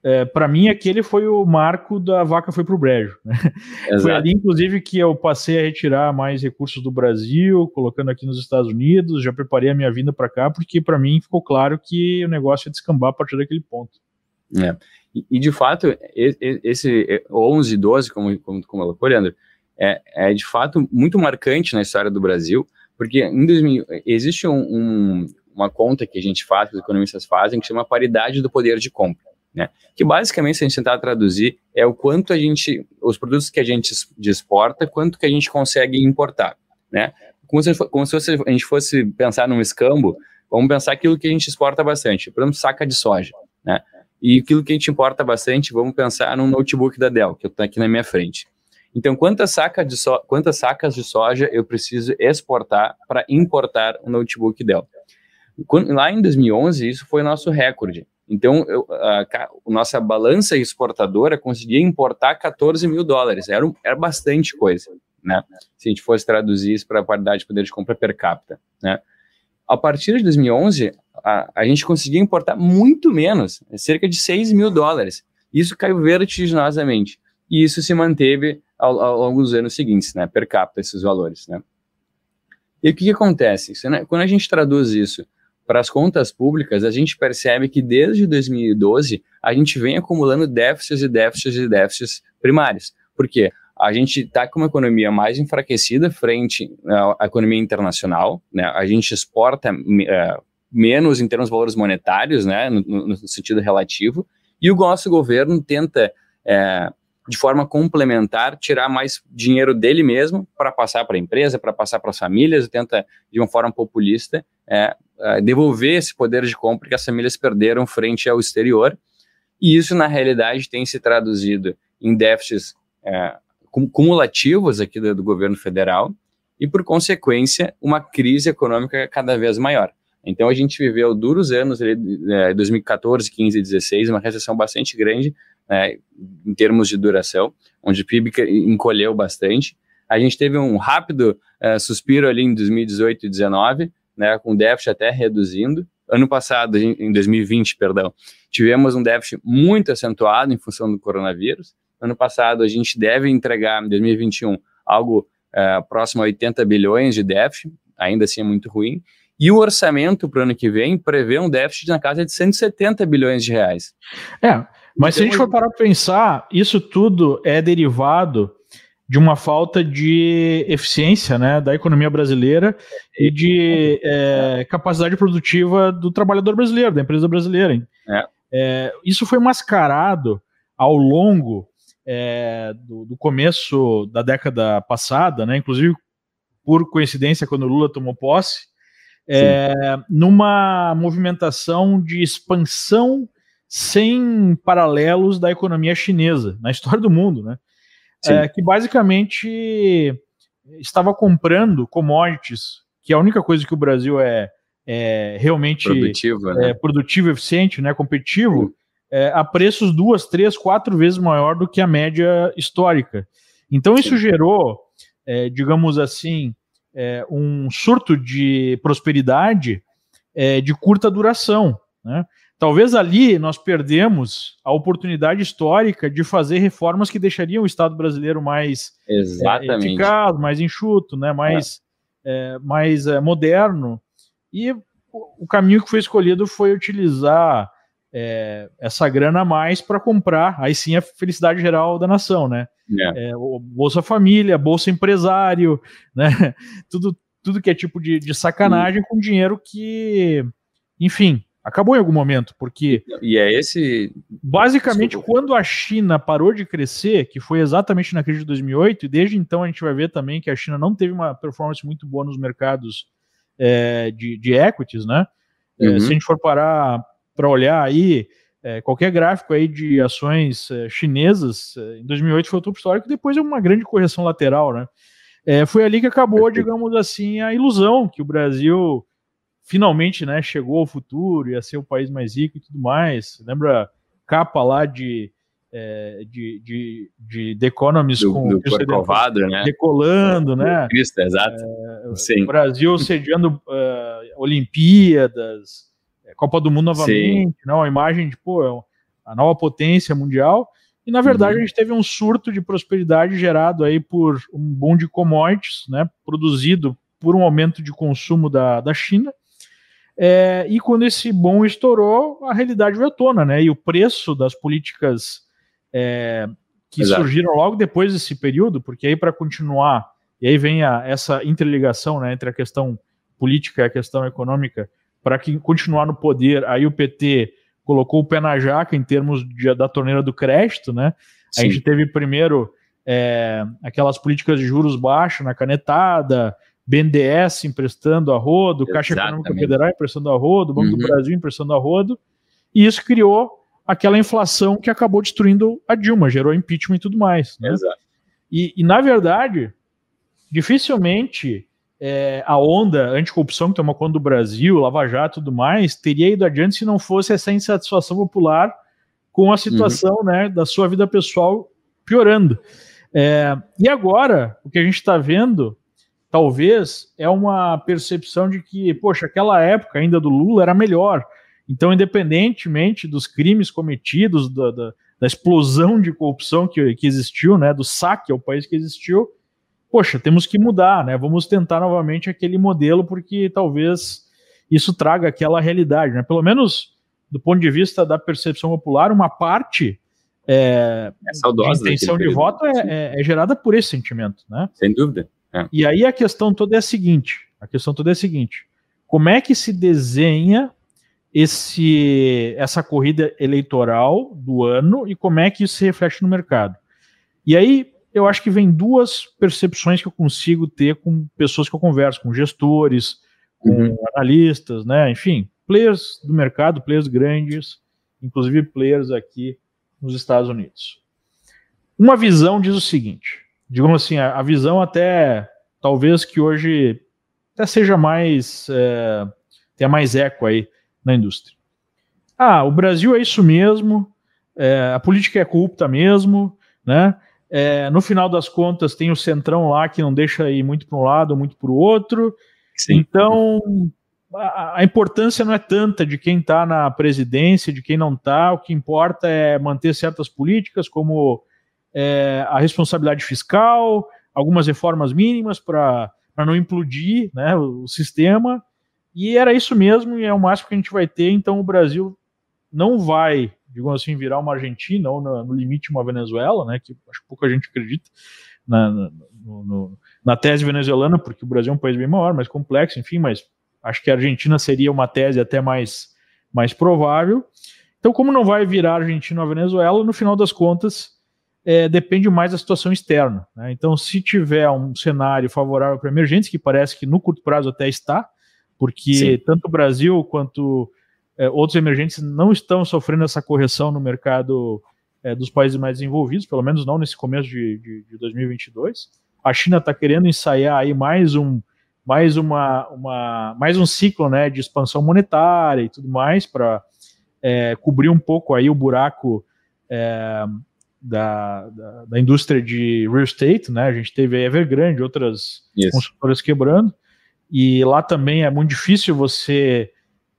Speaker 1: É, para mim, aquele foi o marco da vaca foi para o brejo. Né? Foi ali, inclusive, que eu passei a retirar mais recursos do Brasil, colocando aqui nos Estados Unidos. Já preparei a minha vinda para cá, porque para mim ficou claro que o negócio ia descambar a partir daquele ponto.
Speaker 2: É. E, e, de fato, esse 11, 12, como, como, como colocou, Leandro, é, é de fato muito marcante na história do Brasil, porque em 2000, existe um, um, uma conta que a gente faz, que os economistas fazem, que chama paridade do poder de compra. Né? Que basicamente, se a gente tentar traduzir, é o quanto a gente, os produtos que a gente exporta, quanto que a gente consegue importar. Né? Como, se, como se a gente fosse pensar num escambo, vamos pensar aquilo que a gente exporta bastante, por exemplo, saca de soja. Né? E aquilo que a gente importa bastante, vamos pensar num notebook da Dell, que estou aqui na minha frente. Então, quantas, saca de so quantas sacas de soja eu preciso exportar para importar um notebook Dell? Quando, lá em 2011, isso foi nosso recorde. Então, eu, a, a, nossa balança exportadora conseguia importar 14 mil dólares. Era, era bastante coisa, né? Se a gente fosse traduzir isso para a qualidade de poder de compra per capita, né? A partir de 2011, a, a gente conseguia importar muito menos, cerca de 6 mil dólares. Isso caiu vertiginosamente. E isso se manteve ao, ao longo dos anos seguintes, né, per capita, esses valores, né. E o que, que acontece? Isso, né, quando a gente traduz isso para as contas públicas, a gente percebe que desde 2012 a gente vem acumulando déficits e déficits e déficits primários. Por quê? A gente está com uma economia mais enfraquecida frente à economia internacional, né? a gente exporta uh, menos em termos de valores monetários, né? no, no sentido relativo, e o nosso governo tenta uh, de forma complementar, tirar mais dinheiro dele mesmo para passar para a empresa, para passar para as famílias, tenta, de uma forma populista, é, é, devolver esse poder de compra que as famílias perderam frente ao exterior. E isso, na realidade, tem se traduzido em déficits é, cumulativos aqui do, do governo federal e, por consequência, uma crise econômica cada vez maior. Então a gente viveu duros anos, ali, 2014, 15 e 16, uma recessão bastante grande, né, em termos de duração, onde o PIB encolheu bastante. A gente teve um rápido uh, suspiro ali em 2018 e 2019, né, com o déficit até reduzindo. Ano passado, em 2020, perdão, tivemos um déficit muito acentuado em função do coronavírus. Ano passado, a gente deve entregar, em 2021, algo uh, próximo a 80 bilhões de déficit, ainda assim é muito ruim. E o orçamento para o ano que vem prevê um déficit na casa de 170 bilhões de reais.
Speaker 1: É, mas então, se a gente então, for parar para pensar, isso tudo é derivado de uma falta de eficiência né, da economia brasileira e de é, capacidade produtiva do trabalhador brasileiro, da empresa brasileira. É. É, isso foi mascarado ao longo é, do, do, começo da década passada, né, inclusive por coincidência quando o Lula tomou posse, é, numa movimentação de expansão sem paralelos da economia chinesa na história do mundo, né? É, que basicamente estava comprando commodities, que é a única coisa que o Brasil é, é realmente produtivo, né? é, produtivo, eficiente, né, competitivo, é, a preços duas, três, quatro vezes maior do que a média histórica. Então isso Sim. gerou, digamos assim, um surto de prosperidade é, de curta duração, né? Talvez ali nós perdemos a oportunidade histórica de fazer reformas que deixariam o Estado brasileiro mais
Speaker 2: é,
Speaker 1: eficaz, mais enxuto, né, mais, é. É, mais é, moderno. E o caminho que foi escolhido foi utilizar é, essa grana a mais para comprar, aí sim a felicidade geral da nação, né? É. Bolsa Família, Bolsa Empresário, né? Tudo, tudo que é tipo de, de sacanagem com dinheiro que, enfim, Acabou em algum momento, porque.
Speaker 2: E é esse.
Speaker 1: Basicamente, Desculpa. quando a China parou de crescer, que foi exatamente na crise de 2008, e desde então a gente vai ver também que a China não teve uma performance muito boa nos mercados é, de, de equities, né? É, uhum. se a gente for parar para olhar aí, é, qualquer gráfico aí de ações é, chinesas, é, em 2008 foi o topo histórico, depois é uma grande correção lateral, né? É, foi ali que acabou, digamos assim, a ilusão que o Brasil finalmente, né, chegou ao futuro, ia ser o país mais rico e tudo mais. Lembra capa lá de é, de, de, de The Economist
Speaker 2: do, com do Corcovado, né?
Speaker 1: decolando, né?
Speaker 2: Cristo, exato.
Speaker 1: É, Sim. O Brasil sediando uh, Olimpíadas, é, Copa do Mundo novamente, Sim. não, né? a imagem de pô, é a nova potência mundial. E na verdade uhum. a gente teve um surto de prosperidade gerado aí por um boom de commodities, né? Produzido por um aumento de consumo da, da China é, e quando esse bom estourou, a realidade veio à tona, né? E o preço das políticas é, que Exato. surgiram logo depois desse período, porque aí para continuar, e aí vem a, essa interligação né, entre a questão política e a questão econômica, para que continuar no poder, aí o PT colocou o pé na jaca em termos de, da torneira do crédito, né? Sim. A gente teve primeiro é, aquelas políticas de juros baixos na canetada, BNDES emprestando a rodo, Caixa Econômica Federal emprestando a rodo, Banco uhum. do Brasil emprestando a rodo, e isso criou aquela inflação que acabou destruindo a Dilma, gerou impeachment e tudo mais. Né? Exato. E, e, na verdade, dificilmente é, a onda anticorrupção que tomou conta do Brasil, Lava Jato e tudo mais, teria ido adiante se não fosse essa insatisfação popular com a situação uhum. né, da sua vida pessoal piorando. É, e agora, o que a gente está vendo talvez é uma percepção de que, poxa, aquela época ainda do Lula era melhor. Então, independentemente dos crimes cometidos, da, da, da explosão de corrupção que, que existiu, né, do saque ao país que existiu, poxa, temos que mudar, né? Vamos tentar novamente aquele modelo, porque talvez isso traga aquela realidade, né? Pelo menos do ponto de vista da percepção popular, uma parte é, é saudosa a intenção de voto é, é, é, gerada por esse sentimento, né?
Speaker 2: Sem dúvida.
Speaker 1: É. E aí a questão toda é a seguinte: a questão toda é a seguinte: como é que se desenha esse essa corrida eleitoral do ano e como é que isso se reflete no mercado? E aí eu acho que vem duas percepções que eu consigo ter com pessoas que eu converso, com gestores, com uhum. analistas, né? Enfim, players do mercado, players grandes, inclusive players aqui nos Estados Unidos. Uma visão diz o seguinte: digamos assim, a, a, visão até talvez que hoje até seja mais é, tenha mais eco aí na indústria. Ah, o Brasil é isso mesmo, é, a política é corrupta mesmo, né? É, no final das contas tem o centrão lá que não deixa ir muito para um lado, muito para o outro. Sim. Então a, a, importância não é tanta de quem está na presidência, de quem não está. O que importa é manter certas políticas como é, a responsabilidade fiscal, algumas reformas mínimas para não implodir né, o, sistema. E era isso mesmo, e é o máximo que a gente vai ter. Então o Brasil não vai, digamos assim, virar uma Argentina ou no, no limite uma Venezuela, né? Que acho que pouca gente acredita na, na, no, na tese venezuelana, porque o Brasil é um país bem maior, mais complexo, enfim, mas acho que a Argentina seria uma tese até mais, mais provável. Então, como não vai virar Argentina ou Venezuela, no final das contas, é, depende mais da situação externa. Né? Então, se tiver um cenário favorável para emergentes, que parece que no curto prazo até está, porque Sim. tanto o Brasil quanto é, outros emergentes não estão sofrendo essa correção no mercado é, dos países mais desenvolvidos, pelo menos não nesse começo de, de, de 2022. A China está querendo ensaiar aí mais um mais uma, uma mais um ciclo né, de expansão monetária e tudo mais para é, cobrir um pouco aí o buraco é, da, da, da, indústria de real estate, né? A gente teve a Evergrande, outras yes. construtoras quebrando, e lá também é muito difícil você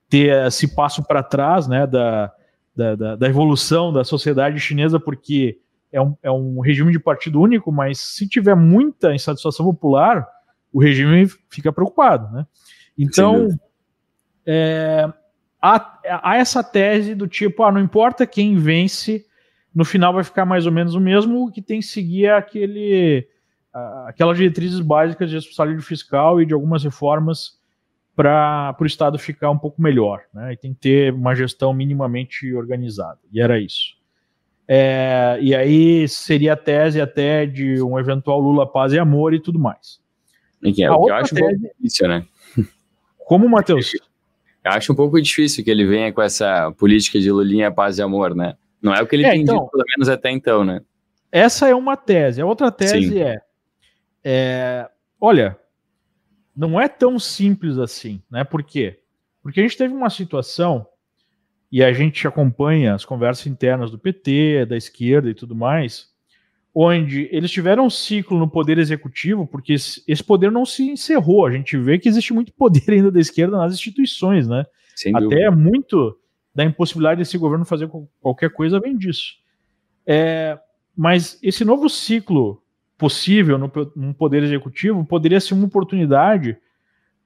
Speaker 1: ter esse passo para trás, né? Da, da, da, evolução da sociedade chinesa, porque é um, é um regime de partido único, mas se tiver muita insatisfação popular, o regime fica preocupado, né? Então, é, há, há essa tese do tipo, ah, não importa quem vence, no final vai ficar mais ou menos o mesmo, que tem que seguir aquele, aquelas diretrizes básicas de responsabilidade fiscal e de algumas reformas para o Estado ficar um pouco melhor, né? E tem que ter uma gestão minimamente organizada. E era isso. É, e aí seria a tese até de um eventual Lula paz e amor e tudo mais.
Speaker 2: É, o que eu acho tese, um pouco difícil, né?
Speaker 1: Como, Matheus?
Speaker 2: Eu acho um pouco difícil que ele venha com essa política de Lulinha, paz e amor, né? Não é o que ele é, tem então, dito, pelo menos até então, né?
Speaker 1: Essa é uma tese. A outra tese é, é, olha, não é tão simples assim, né? Por quê? Porque a gente teve uma situação e a gente acompanha as conversas internas do PT, da esquerda e tudo mais, onde eles tiveram um ciclo no poder executivo, porque esse poder não se encerrou. A gente vê que existe muito poder ainda da esquerda nas instituições, né? Até dúvida. muito da impossibilidade desse governo fazer qualquer coisa vem disso. É, mas esse novo ciclo possível no, no Poder Executivo poderia ser uma oportunidade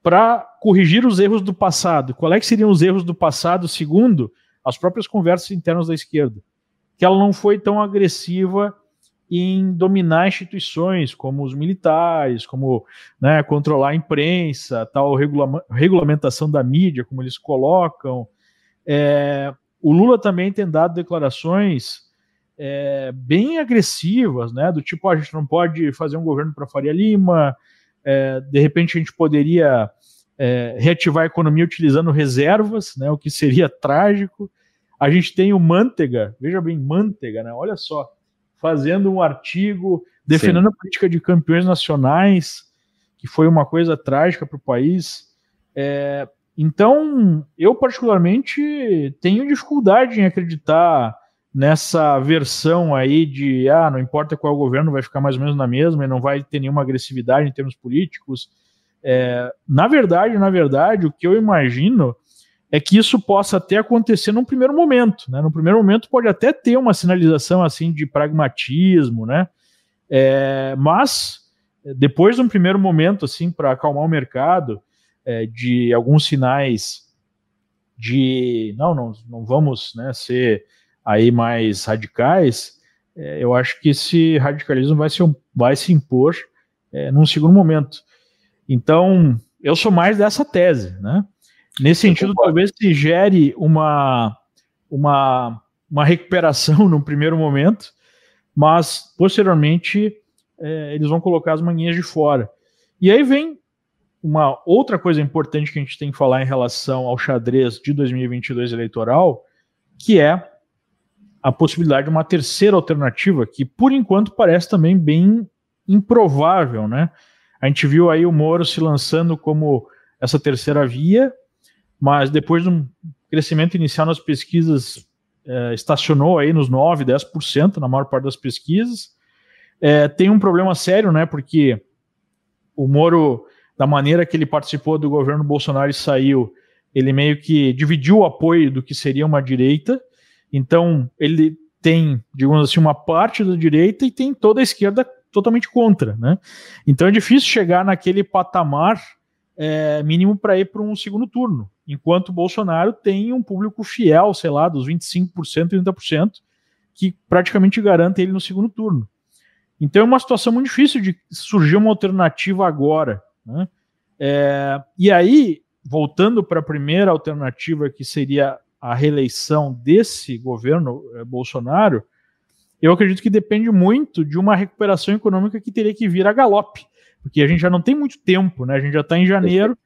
Speaker 1: para corrigir os erros do passado. Qual é que seriam os erros do passado, segundo as próprias conversas internas da esquerda? Que ela não foi tão agressiva em dominar instituições como os militares, como né, controlar a imprensa, tal regula regulamentação da mídia, como eles colocam. É, o Lula também tem dado declarações é, bem agressivas, né? Do tipo, a gente não pode fazer um governo para Faria Lima, é, de repente a gente poderia é, reativar a economia utilizando reservas, né? O que seria trágico. A gente tem o Mantega, veja bem, Mantega, né? Olha só, fazendo um artigo defendendo Sim. a política de campeões nacionais, que foi uma coisa trágica para o país. É, então, eu particularmente tenho dificuldade em acreditar nessa versão aí de ah, não importa qual governo, vai ficar mais ou menos na mesma e não vai ter nenhuma agressividade em termos políticos. É, na verdade, na verdade, o que eu imagino é que isso possa até acontecer num primeiro momento, né? No primeiro momento pode até ter uma sinalização assim de pragmatismo, né? É, mas depois de um primeiro momento assim para acalmar o mercado, é, de alguns sinais de não, não, não vamos né, ser aí mais radicais, é, eu acho que esse radicalismo vai se, vai se impor é, num segundo momento. Então, eu sou mais dessa tese, né? Nesse sentido, talvez se gere uma, uma, uma recuperação no primeiro momento, mas posteriormente é, eles vão colocar as manguinhas de fora. E aí vem uma outra coisa importante que a gente tem que falar em relação ao xadrez de 2022 eleitoral, que é a possibilidade de uma terceira alternativa, que por enquanto parece também bem improvável, né? A gente viu aí o Moro se lançando como essa terceira via, mas depois de um crescimento inicial nas pesquisas, é, estacionou aí nos 9, 10% na maior parte das pesquisas. É, tem um problema sério, né? Porque o Moro, da maneira que ele participou do governo Bolsonaro e saiu, ele meio que dividiu o apoio do que seria uma direita então, ele tem, digamos assim, uma parte da direita e tem toda a esquerda totalmente contra, né? Então é difícil chegar naquele patamar é, mínimo para ir para um segundo turno, enquanto Bolsonaro tem um público fiel, sei lá, dos 25%, 30%, que praticamente garante ele no segundo turno. Então é uma situação muito difícil de surgir uma alternativa agora. Né? É, e aí, voltando para a primeira alternativa, que seria a reeleição desse governo eh, Bolsonaro, eu acredito que depende muito de uma recuperação econômica que teria que vir a galope, porque a gente já não tem muito tempo, né? A gente já está em janeiro,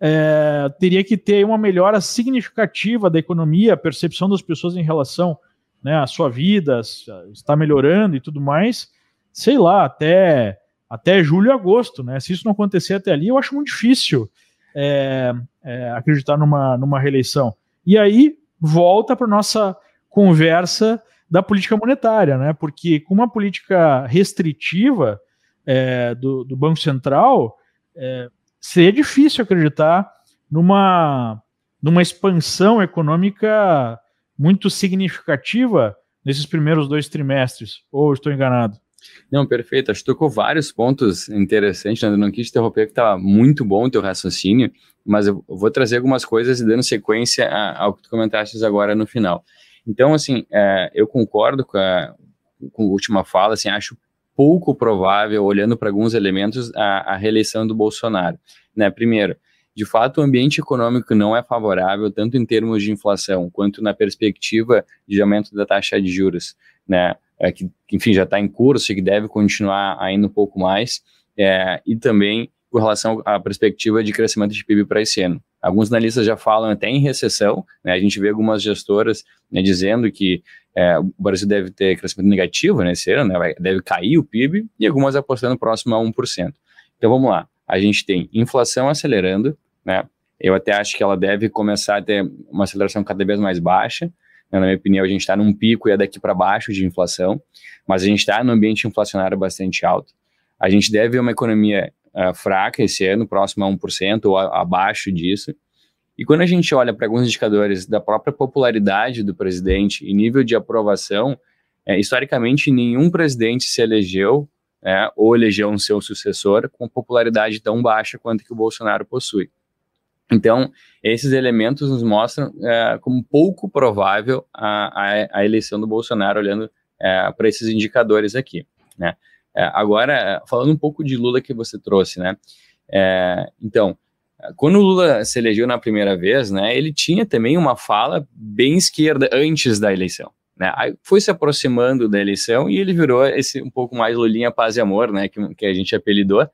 Speaker 1: é, teria que ter uma melhora significativa da economia, a percepção das pessoas em relação né, à sua vida, está melhorando e tudo mais, sei lá, até, até julho e agosto, né? Se isso não acontecer até ali, eu acho muito difícil é, é, acreditar numa, numa reeleição. E aí volta para nossa conversa da política monetária, né? Porque com uma política restritiva é, do, do, Banco Central, é, seria difícil acreditar numa, numa expansão econômica muito significativa nesses primeiros dois trimestres. Ou estou enganado?
Speaker 2: Não, perfeito. Acho que tocou vários pontos interessantes. Eu não quis interromper, porque estava muito bom o teu raciocínio, mas eu vou trazer algumas coisas dando sequência ao que tu comentaste agora no final. Então, assim, é, eu concordo com a, com a última fala, assim, acho pouco provável, olhando para alguns elementos, a, a, reeleição do Bolsonaro. Né? Primeiro, de fato, o ambiente econômico não é favorável, tanto em termos de inflação, quanto na perspectiva de aumento da taxa de juros, né? É, que, enfim, já está em curso e que deve continuar ainda um pouco mais, é, e também com relação à perspectiva de crescimento de PIB para esse ano. Alguns analistas já falam até em recessão, né? a gente vê algumas gestoras né, dizendo que é, o Brasil deve ter crescimento negativo nesse ano, né? deve cair o PIB, e algumas apostando próximo a 1%. Então vamos lá, a gente tem inflação acelerando, né? Eu até acho que ela deve começar a ter uma aceleração cada vez mais baixa. Né? Na minha opinião, a gente está num pico e é daqui para baixo de inflação, mas a gente está num ambiente inflacionário bastante alto. A gente deve ver uma economia uh, fraca esse ano, próximo a 1% ou a, abaixo disso. E quando a gente olha para alguns indicadores da própria popularidade do presidente e nível de aprovação, é, historicamente nenhum presidente se elegeu é, ou elegeu um seu sucessor com popularidade tão baixa quanto que o Bolsonaro possui. Então, esses elementos nos mostram é, como pouco provável a, a, a, eleição do Bolsonaro, olhando é, para esses indicadores aqui. Né? É, agora, falando um pouco de Lula que você trouxe, né? É, então, quando o Lula se elegeu na primeira vez, né, ele tinha também uma fala bem esquerda antes da eleição. Né? Aí foi se aproximando da eleição e ele virou esse um pouco mais Lulinha Paz e Amor, né, que, que a gente apelidou,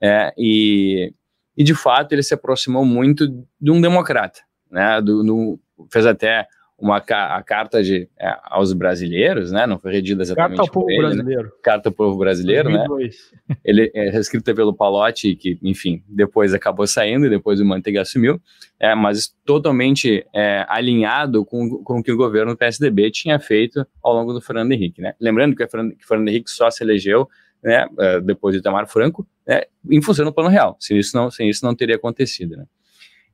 Speaker 2: é, e, e de fato ele se aproximou muito de um democrata, né, do, no, fez até uma a carta de, é, aos brasileiros, né? Não foi redigida exatamente
Speaker 1: carta ao povo
Speaker 2: ele,
Speaker 1: né? brasileiro.
Speaker 2: Né? Carta ao povo brasileiro, 2002. né? Ele é escrita pelo Palotti, que, enfim, depois acabou saindo e depois o Manteiga assumiu, é, mas totalmente é, alinhado com, com o que o governo do PSDB tinha feito ao longo do Fernando Henrique, né? Lembrando que o Fernando, que Fernando Henrique só se elegeu né, é, depois de Itamar Franco, né, em função do plano real. Sem isso não, sem isso não teria acontecido, né?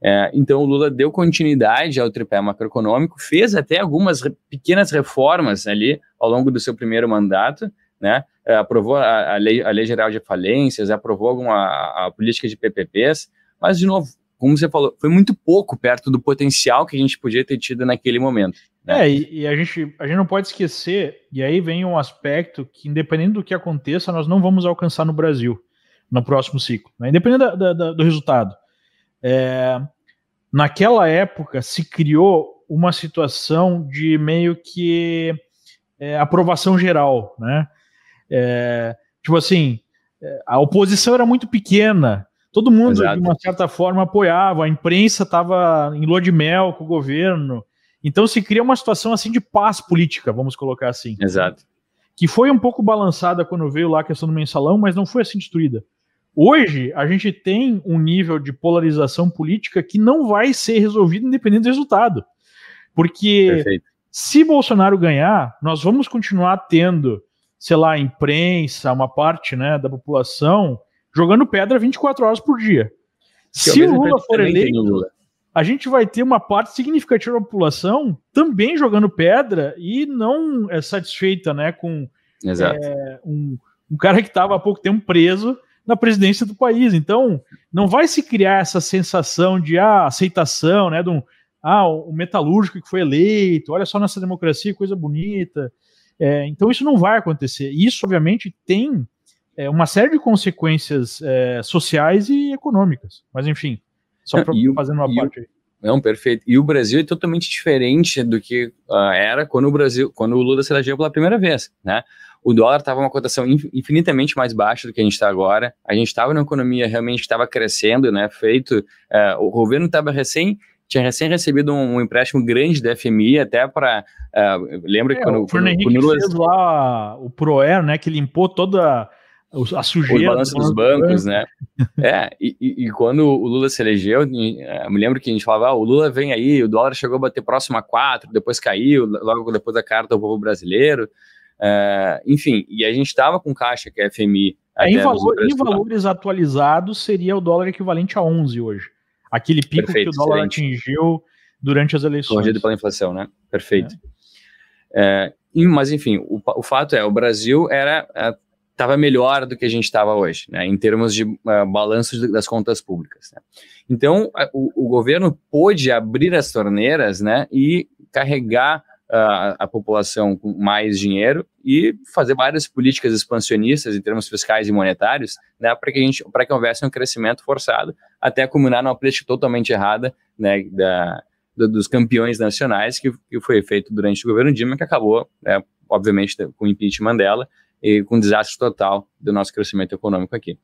Speaker 2: É, então, o Lula deu continuidade ao tripé macroeconômico, fez até algumas re pequenas reformas ali ao longo do seu primeiro mandato, né? É, aprovou a, a, lei, a Lei Geral de Falências, aprovou alguma, a, a política de PPPs, mas, de novo, como você falou, foi muito pouco perto do potencial que a gente podia ter tido naquele momento.
Speaker 1: Né? É, e, e, a, gente, a gente não pode esquecer, e aí vem um aspecto que, independente do que aconteça, nós não vamos alcançar no Brasil no próximo ciclo, né? independente da, da, do resultado. É, naquela época se criou uma situação de meio que é, aprovação geral, né? É, tipo assim, é, a oposição era muito pequena, todo mundo Exato. de uma certa forma apoiava, a imprensa estava em lua de mel com o governo, então se cria uma situação assim de paz política, vamos colocar assim.
Speaker 2: Exato.
Speaker 1: Que foi um pouco balançada quando veio lá a questão do mensalão, mas não foi assim destruída. Hoje, a gente tem um nível de polarização política que não vai ser resolvido independente do resultado. Porque Perfeito. se Bolsonaro ganhar, nós vamos continuar tendo, sei lá, imprensa, uma parte né, da população jogando pedra 24 horas por dia. Que se o Lula for eleito, Lula. A gente vai ter uma parte significativa da população também jogando pedra e não é satisfeita né, com é, um, um cara que estava há pouco tempo preso na presidência do país. Então, não vai se criar essa sensação de ah, aceitação, né, de um ah, o metalúrgico que foi eleito, olha só nossa democracia, coisa bonita. É, então, isso não vai acontecer. Isso, obviamente, tem é, uma série de consequências é, sociais e econômicas. Mas, enfim, só para fazer uma parte aí.
Speaker 2: Não, perfeito. E o Brasil é totalmente diferente do que uh, era quando o Brasil, quando o Lula se elegeu pela primeira vez, né? o dólar estava uma cotação infinitamente mais baixa do que a gente está agora. A gente estava numa economia realmente estava crescendo, né? Feito, é, o governo estava recém tinha recém recebido um, um, empréstimo grande da FMI até para uh, lembra é,
Speaker 1: que quando o Fernando quando, fez lá o Proer, né? Que limpou toda a sujeira.
Speaker 2: O balanço dos bancos, né? é, e, e, quando o Lula se elegeu, eu me lembro que a gente falava, ah, o Lula vem aí, o dólar chegou a bater próximo a 4, depois caiu, logo depois da carta ao povo brasileiro. Uh, enfim, e a gente estava com caixa que é FMI.
Speaker 1: É, em, valor, em valores atualizados, seria o dólar equivalente a 11 hoje. Aquele pico Perfeito, que o dólar excelente. atingiu durante as eleições.
Speaker 2: Corrigido pela inflação, né? Perfeito. É. É, mas, enfim, o, o, fato é, o Brasil era estava melhor do que a gente estava hoje, né, em termos de uh, balanço das contas públicas. Né. Então, o, o, governo pôde abrir as torneiras né, e carregar a, a, população com mais dinheiro e fazer várias políticas expansionistas em termos fiscais e monetários, né, para que a gente, que houvesse um crescimento forçado, até culminar numa política totalmente errada, né, da, do, dos campeões nacionais que, que foi feito durante o governo Dilma, que acabou, né, obviamente, com o impeachment dela e com um desastre total do nosso crescimento econômico aqui.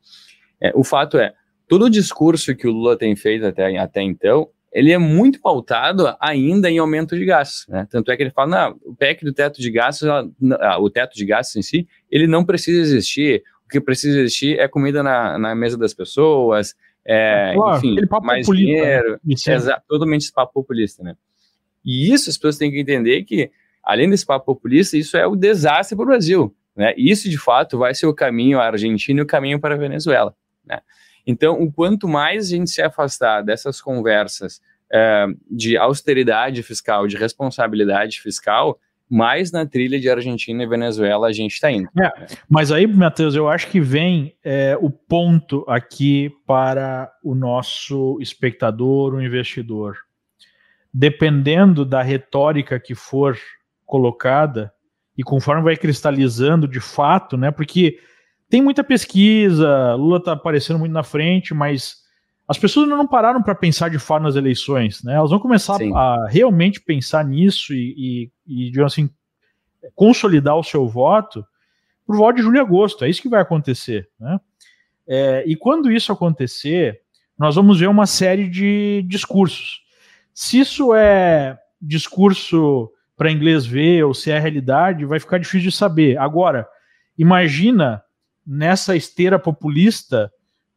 Speaker 2: É, o fato é, todo o discurso que o Lula tem feito até, até então ele é muito pautado ainda em aumento de gastos, né? Tanto é que ele fala, não, o PEC do teto de gastos, ah, o teto de gastos em si, ele não precisa existir. O que precisa existir é comida na, na mesa das pessoas, é, claro, enfim, mais populista, dinheiro, né? é totalmente esse papo populista, né? E isso as pessoas têm que entender que, além desse papo populista, isso é o desastre para o Brasil, né? Isso, de fato, vai ser o caminho à Argentina e o caminho para a Venezuela, né? Então, o quanto mais a gente se afastar dessas conversas é, de austeridade fiscal, de responsabilidade fiscal, mais na trilha de Argentina e Venezuela a gente está indo.
Speaker 1: É, mas aí, Matheus, eu acho que vem é, o ponto aqui para o nosso espectador, o investidor. Dependendo da retórica que for colocada, e conforme vai cristalizando de fato, né? Porque tem muita pesquisa, Lula está aparecendo muito na frente, mas as pessoas ainda não pararam para pensar de fato nas eleições, né? Elas vão começar Sim. a realmente pensar nisso e, e, e digamos assim, consolidar o seu voto por voto de julho e agosto. É isso que vai acontecer, né? É, e quando isso acontecer, nós vamos ver uma série de discursos. Se isso é discurso para inglês ver ou se é realidade, vai ficar difícil de saber. Agora, imagina nessa esteira populista,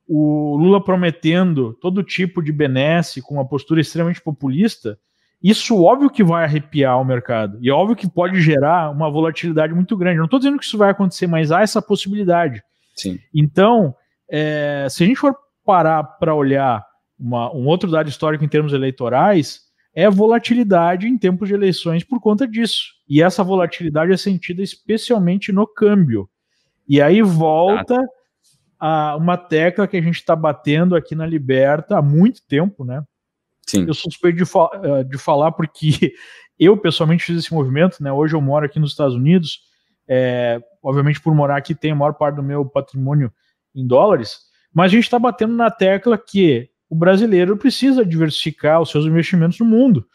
Speaker 1: o Lula prometendo todo tipo de benesse com uma postura extremamente populista, isso óbvio que vai arrepiar o mercado. E óbvio que pode gerar uma volatilidade muito grande. não estou dizendo que isso vai acontecer, mas há essa possibilidade.
Speaker 2: Sim.
Speaker 1: Então, é, se a gente for parar para olhar uma, um outro dado histórico em termos eleitorais, é volatilidade em tempos de eleições por conta disso. E essa volatilidade é sentida especialmente no câmbio. E aí volta a uma tecla que a gente está batendo aqui na Liberta há muito tempo, né?
Speaker 2: Sim.
Speaker 1: Eu suspeito de, fa eh, de falar porque eu pessoalmente fiz esse movimento, né? Hoje eu moro aqui nos Estados Unidos, é, obviamente por morar aqui tenho a maior parte do meu patrimônio em dólares, mas a gente está batendo na tecla que o brasileiro precisa diversificar os seus investimentos no mundo,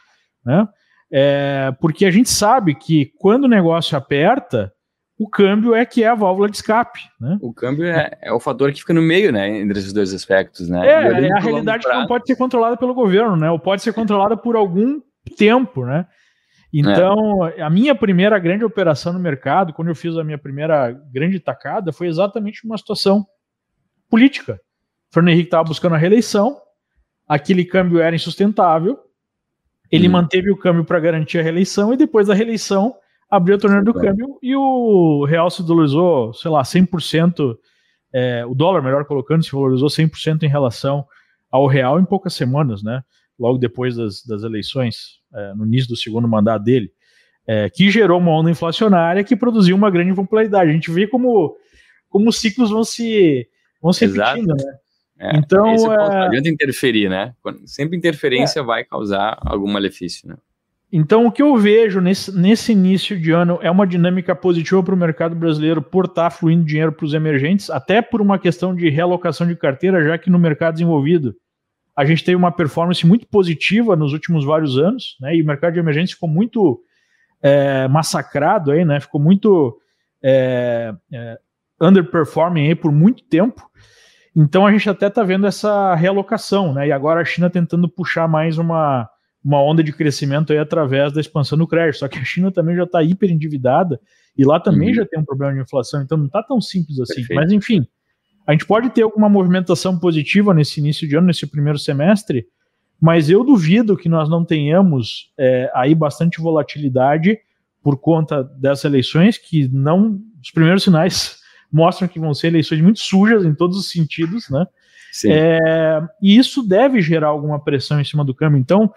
Speaker 1: né? É, porque a gente sabe que quando o negócio aperta, o câmbio é que é a válvula de escape. Né?
Speaker 2: O câmbio é, é, o fator que fica no meio, né, entre esses dois aspectos, né?
Speaker 1: É, é a realidade que não pode ser controlada pelo governo, né? Ou pode ser controlada por algum tempo, né? Então, é. a minha primeira grande operação no mercado, quando eu fiz a minha primeira grande tacada, foi exatamente uma situação política. Fernando Henrique estava buscando a reeleição, aquele câmbio era insustentável, ele hum. manteve o câmbio para garantir a reeleição e depois da reeleição abriu a torneira do câmbio e o real se valorizou, sei lá, 100%, é, o dólar, melhor colocando, se valorizou 100% em relação ao real em poucas semanas, né? Logo depois das, das eleições, é, no início do segundo mandato dele, é, que gerou uma onda inflacionária que produziu uma grande popularidade. A gente vê como, como os ciclos vão se, vão se repetindo, né?
Speaker 2: É, então, esse ponto, não é adianta interferir, né? Sempre interferência é. vai causar algum malefício, né?
Speaker 1: Então, o que eu vejo nesse, nesse início de ano é uma dinâmica positiva para o mercado brasileiro por estar tá fluindo dinheiro para os emergentes, até por uma questão de realocação de carteira, já que no mercado desenvolvido a gente teve uma performance muito positiva nos últimos vários anos, né? E o mercado de emergentes ficou muito é, massacrado aí, né? Ficou muito é, é, underperforming aí por muito tempo. Então a gente até está vendo essa realocação, né? E agora a China tentando puxar mais uma uma onda de crescimento aí através da expansão do crédito. Só que a China também já está hiper endividada e lá também uhum. já tem um problema de inflação, então não está tão simples assim. Perfeito. Mas enfim, a gente pode ter alguma movimentação positiva nesse início de ano, nesse primeiro semestre, mas eu duvido que nós não tenhamos é, aí bastante volatilidade por conta dessas eleições, que não. Os primeiros sinais mostram que vão ser eleições muito sujas em todos os sentidos, né? É, e isso deve gerar alguma pressão em cima do câmbio. Então,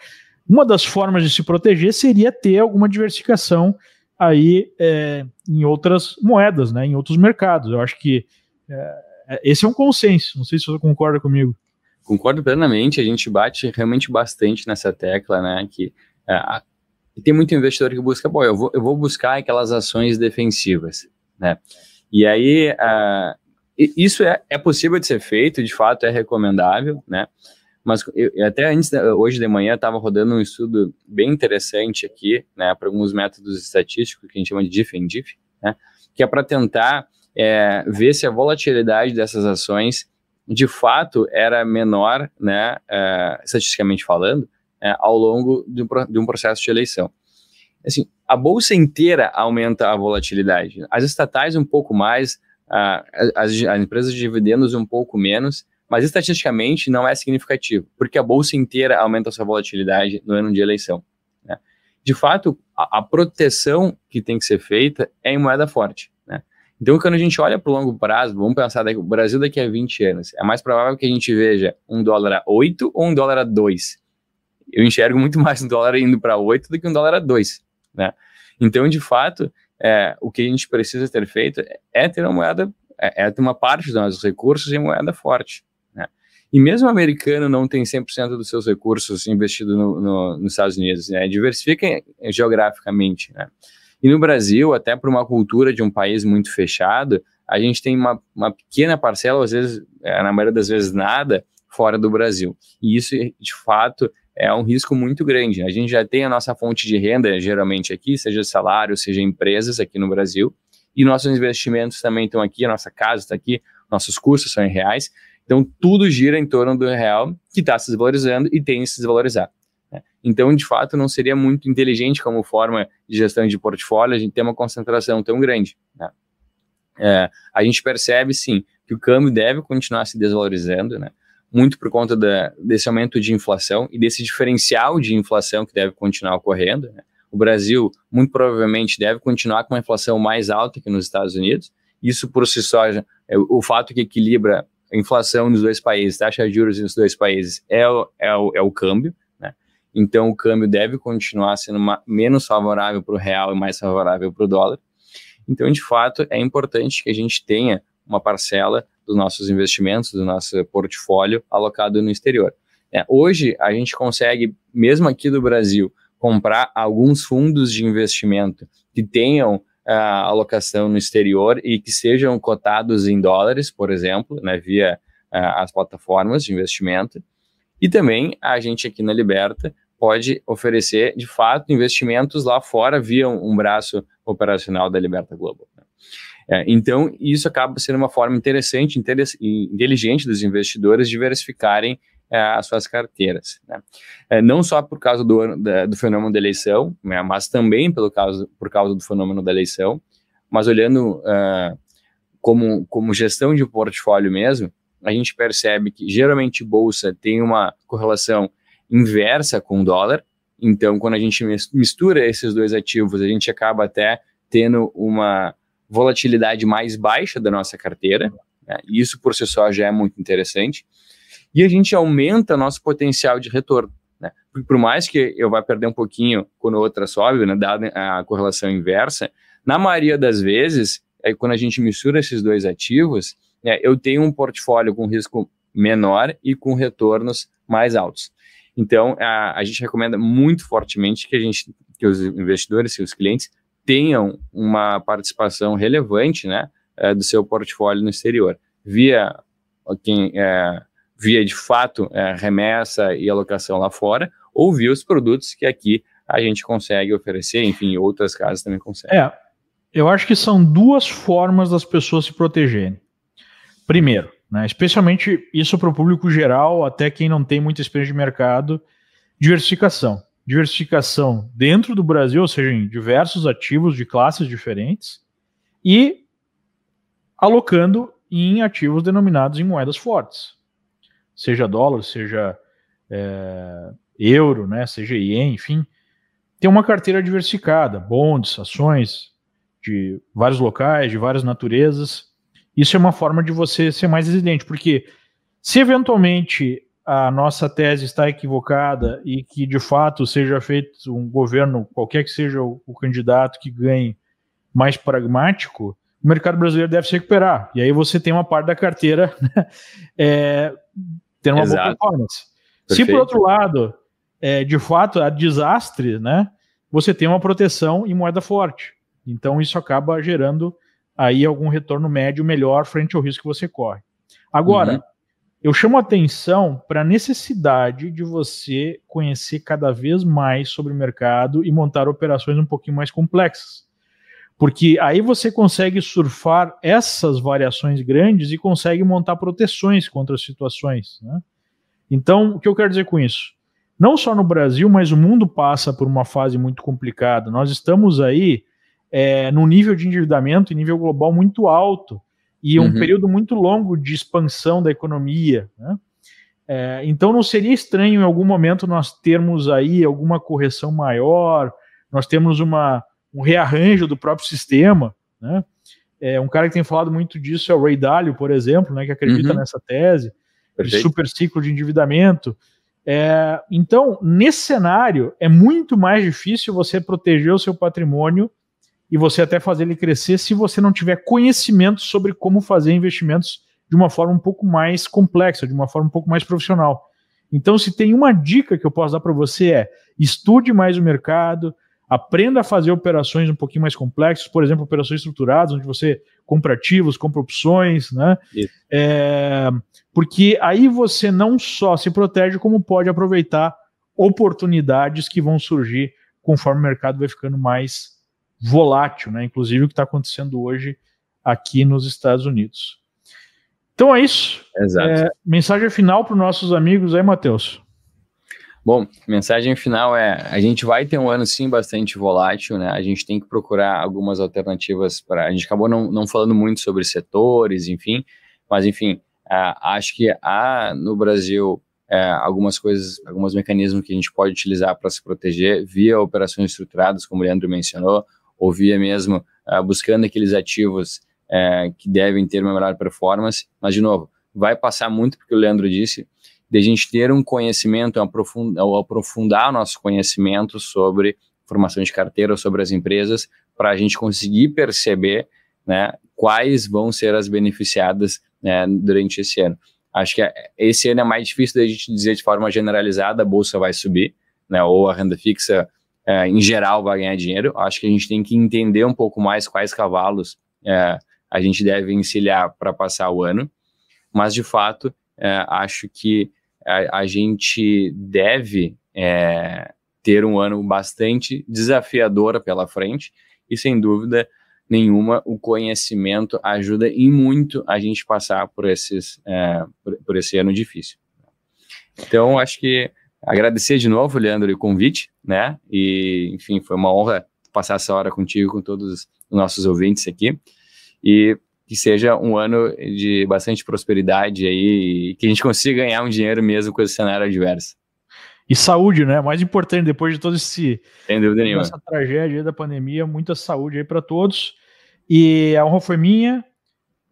Speaker 1: uma das formas de se proteger seria ter alguma diversificação aí é, em outras moedas, né, em outros mercados. Eu acho que é, é, esse é um consenso. Não sei se você concorda comigo.
Speaker 2: Concordo plenamente. A gente bate realmente bastante nessa tecla, né, que é, E tem muito investidor que busca, bom, eu vou, eu vou buscar aquelas ações defensivas, né? E aí, uh, isso é, é possível de ser feito, de fato é recomendável, né? Mas eu, até antes, hoje de manhã, estava rodando um estudo bem interessante aqui, né, para alguns métodos estatísticos que a gente chama de DIF and DIF, né, que é para tentar é, ver se a volatilidade dessas ações de fato era menor, né, é, estatisticamente falando, é, ao longo de um, de um, processo de eleição. Assim, a bolsa inteira aumenta a volatilidade, as estatais um pouco mais, as, as empresas de dividendos um pouco menos, mas estatisticamente não é significativo, porque a bolsa inteira aumenta a sua volatilidade no ano de eleição. Né? De fato, a, a, proteção que tem que ser feita é em moeda forte. Né? Então, quando a gente olha para o longo prazo, vamos pensar daqui, o Brasil daqui a 20 anos, é mais provável que a gente veja um dólar a 8 ou um dólar a 2. Eu enxergo muito mais um dólar indo para 8 do que um dólar a 2. Né? Então, de fato, é, o que a gente precisa ter feito é ter uma moeda, é, é ter uma parte dos nossos recursos em moeda forte. E mesmo o americano não tem 100% dos seus recursos investidos no, no, nos Estados Unidos, né? Diversifica geograficamente, né? E no Brasil, até por uma cultura de um país muito fechado, a gente tem uma, uma pequena parcela, às vezes, é, na maioria das vezes, nada, fora do Brasil. E isso, de fato, é um risco muito grande. A gente já tem a nossa fonte de renda, geralmente aqui, seja salário, seja empresas aqui no Brasil, e nossos investimentos também estão aqui, a nossa casa está aqui, nossos custos são em reais, então, tudo gira em torno do real, que está se desvalorizando e tem se desvalorizar. Né? Então, de fato, não seria muito inteligente como forma de gestão de portfólio a gente ter uma concentração tão grande. Né? É, a gente percebe, sim, que o câmbio deve continuar se desvalorizando, né? Muito por conta da, desse aumento de inflação e desse diferencial de inflação que deve continuar ocorrendo. Né? O Brasil, muito provavelmente, deve continuar com uma inflação mais alta que nos Estados Unidos. Isso, por si só, é o fato que equilibra a inflação nos dois países, taxa de juros nos dois países é o, é o, é o câmbio, né? Então o câmbio deve continuar sendo uma, menos favorável para o real e mais favorável para o dólar. Então, de fato, é importante que a gente tenha uma parcela dos nossos investimentos, do nosso portfólio alocado no exterior. É, hoje, a gente consegue, mesmo aqui do Brasil, comprar alguns fundos de investimento que tenham a alocação no exterior e que sejam cotados em dólares, por exemplo, né, via uh, as plataformas de investimento. E também a gente aqui na Liberta pode oferecer, de fato, investimentos lá fora via um, um braço operacional da Liberta Global. É, então, isso acaba sendo uma forma interessante inteligente dos investidores diversificarem é, as suas carteiras. Né? É, não só por causa do, do fenômeno da eleição, né, mas também pelo caso, por causa do fenômeno da eleição, mas olhando uh, como, como gestão de portfólio mesmo, a gente percebe que geralmente bolsa tem uma correlação inversa com o dólar, então quando a gente mistura esses dois ativos, a gente acaba até tendo uma volatilidade mais baixa da nossa carteira, né? isso por si só já é muito interessante e a gente aumenta nosso potencial de retorno. Né? Por mais que eu vá perder um pouquinho quando outra sobe, né, dada a correlação inversa, na maioria das vezes, é, quando a gente mistura esses dois ativos, né, eu tenho um portfólio com risco menor e com retornos mais altos. Então, a, a gente recomenda muito fortemente que a gente, que os investidores e os clientes tenham uma participação relevante, né, é, do seu portfólio no exterior, via quem é, via de fato é, remessa e alocação lá fora, ou via os produtos que aqui a gente consegue oferecer, enfim, outras casas também conseguem.
Speaker 1: É, eu acho que são duas formas das pessoas se protegerem. Primeiro, né, especialmente isso para o público geral, até quem não tem muita experiência de mercado, diversificação. Diversificação dentro do Brasil, ou seja, em diversos ativos de classes diferentes, e alocando em ativos denominados em moedas fortes seja dólar, seja é, euro, né, seja ien, enfim, tem uma carteira diversificada, bonds, ações de vários locais, de várias naturezas. Isso é uma forma de você ser mais residente, porque se eventualmente a nossa tese está equivocada e que de fato seja feito um governo, qualquer que seja o, o candidato que ganhe mais pragmático, o mercado brasileiro deve se recuperar. E aí você tem uma parte da carteira né, é, tendo uma Exato. boa performance. Perfeito. Se por outro lado, é, de fato, há desastre, né? você tem uma proteção em moeda forte. Então isso acaba gerando aí algum retorno médio melhor frente ao risco que você corre. Agora, uhum. Eu chamo atenção para a necessidade de você conhecer cada vez mais sobre o mercado e montar operações um pouquinho mais complexas. Porque aí você consegue surfar essas variações grandes e consegue montar proteções contra as situações. Né? Então, o que eu quero dizer com isso? Não só no Brasil, mas o mundo passa por uma fase muito complicada. Nós estamos aí é, num nível de endividamento em nível global muito alto e um uhum. período muito longo de expansão da economia. Né? É, então, não seria estranho em algum momento nós termos aí alguma correção maior, nós temos uma um rearranjo do próprio sistema, né? É, um cara que tem falado muito disso é o Ray Dalio, por exemplo, né, que acredita uhum. nessa tese Perfeito. de super ciclo de endividamento. É, então, nesse cenário, é muito mais difícil você proteger o seu patrimônio e você até fazer ele crescer se você não tiver conhecimento sobre como fazer investimentos de uma forma um pouco mais complexa, de uma forma um pouco mais profissional. Então, se tem uma dica que eu posso dar para você é estude mais o mercado, Aprenda a fazer operações um pouquinho mais complexas, por exemplo, operações estruturadas, onde você compra ativos, compra opções, né? É, porque aí você não só se protege, como pode aproveitar oportunidades que vão surgir conforme o mercado vai ficando mais volátil, né? Inclusive o que está acontecendo hoje aqui nos Estados Unidos. Então é isso.
Speaker 2: Exato. É,
Speaker 1: mensagem final para os nossos amigos aí, Matheus.
Speaker 2: Bom, mensagem final é: a gente vai ter um ano sim bastante volátil, né? A gente tem que procurar algumas alternativas para. A gente acabou não, não falando muito sobre setores, enfim, mas enfim, uh, acho que há no Brasil uh, algumas coisas, alguns mecanismos que a gente pode utilizar para se proteger via operações estruturadas, como o Leandro mencionou, ou via mesmo uh, buscando aqueles ativos que devem ter uma melhor performance. Mas, de novo, vai passar muito porque o Leandro disse de a gente ter um conhecimento, aprofundar, aprofundar nosso conhecimento sobre formação de carteira, sobre as empresas, para a gente conseguir perceber né, quais vão ser as beneficiadas né, durante esse ano. Acho que esse ano é mais difícil da gente dizer de forma generalizada a bolsa vai subir, né, ou a renda fixa é, em geral vai ganhar dinheiro. Acho que a gente tem que entender um pouco mais quais cavalos é, a gente deve encilhar para passar o ano, mas de fato é, acho que a, a gente deve é, ter um ano bastante desafiador pela frente e, sem dúvida nenhuma, o conhecimento ajuda em muito a gente passar por, esses, é, por, por esse ano difícil. Então, acho que agradecer de novo, Leandro, o convite, né? E, enfim, foi uma honra passar essa hora contigo, com todos os nossos ouvintes aqui. E que seja um ano de bastante prosperidade aí e que a gente consiga ganhar um dinheiro mesmo com esse cenário adverso.
Speaker 1: E saúde, né? Mais importante, depois de todo esse
Speaker 2: Sem dúvida nenhuma.
Speaker 1: essa tragédia da pandemia, muita saúde aí para todos. E a honra foi minha.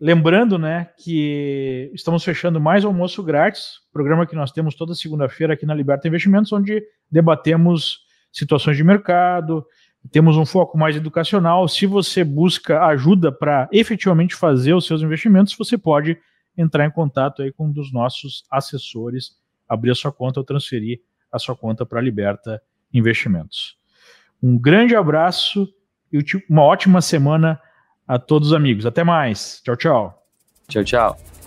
Speaker 1: Lembrando, né, que estamos fechando mais almoço grátis, programa que nós temos toda segunda-feira aqui na Liberta Investimentos, onde debatemos situações de mercado, temos um foco mais educacional. Se você busca ajuda para efetivamente fazer os seus investimentos, você pode entrar em contato aí com um dos nossos assessores, abrir a sua conta ou transferir a sua conta para a Liberta Investimentos. Um grande abraço e uma ótima semana a todos os amigos. Até mais. Tchau, tchau.
Speaker 2: Tchau, tchau.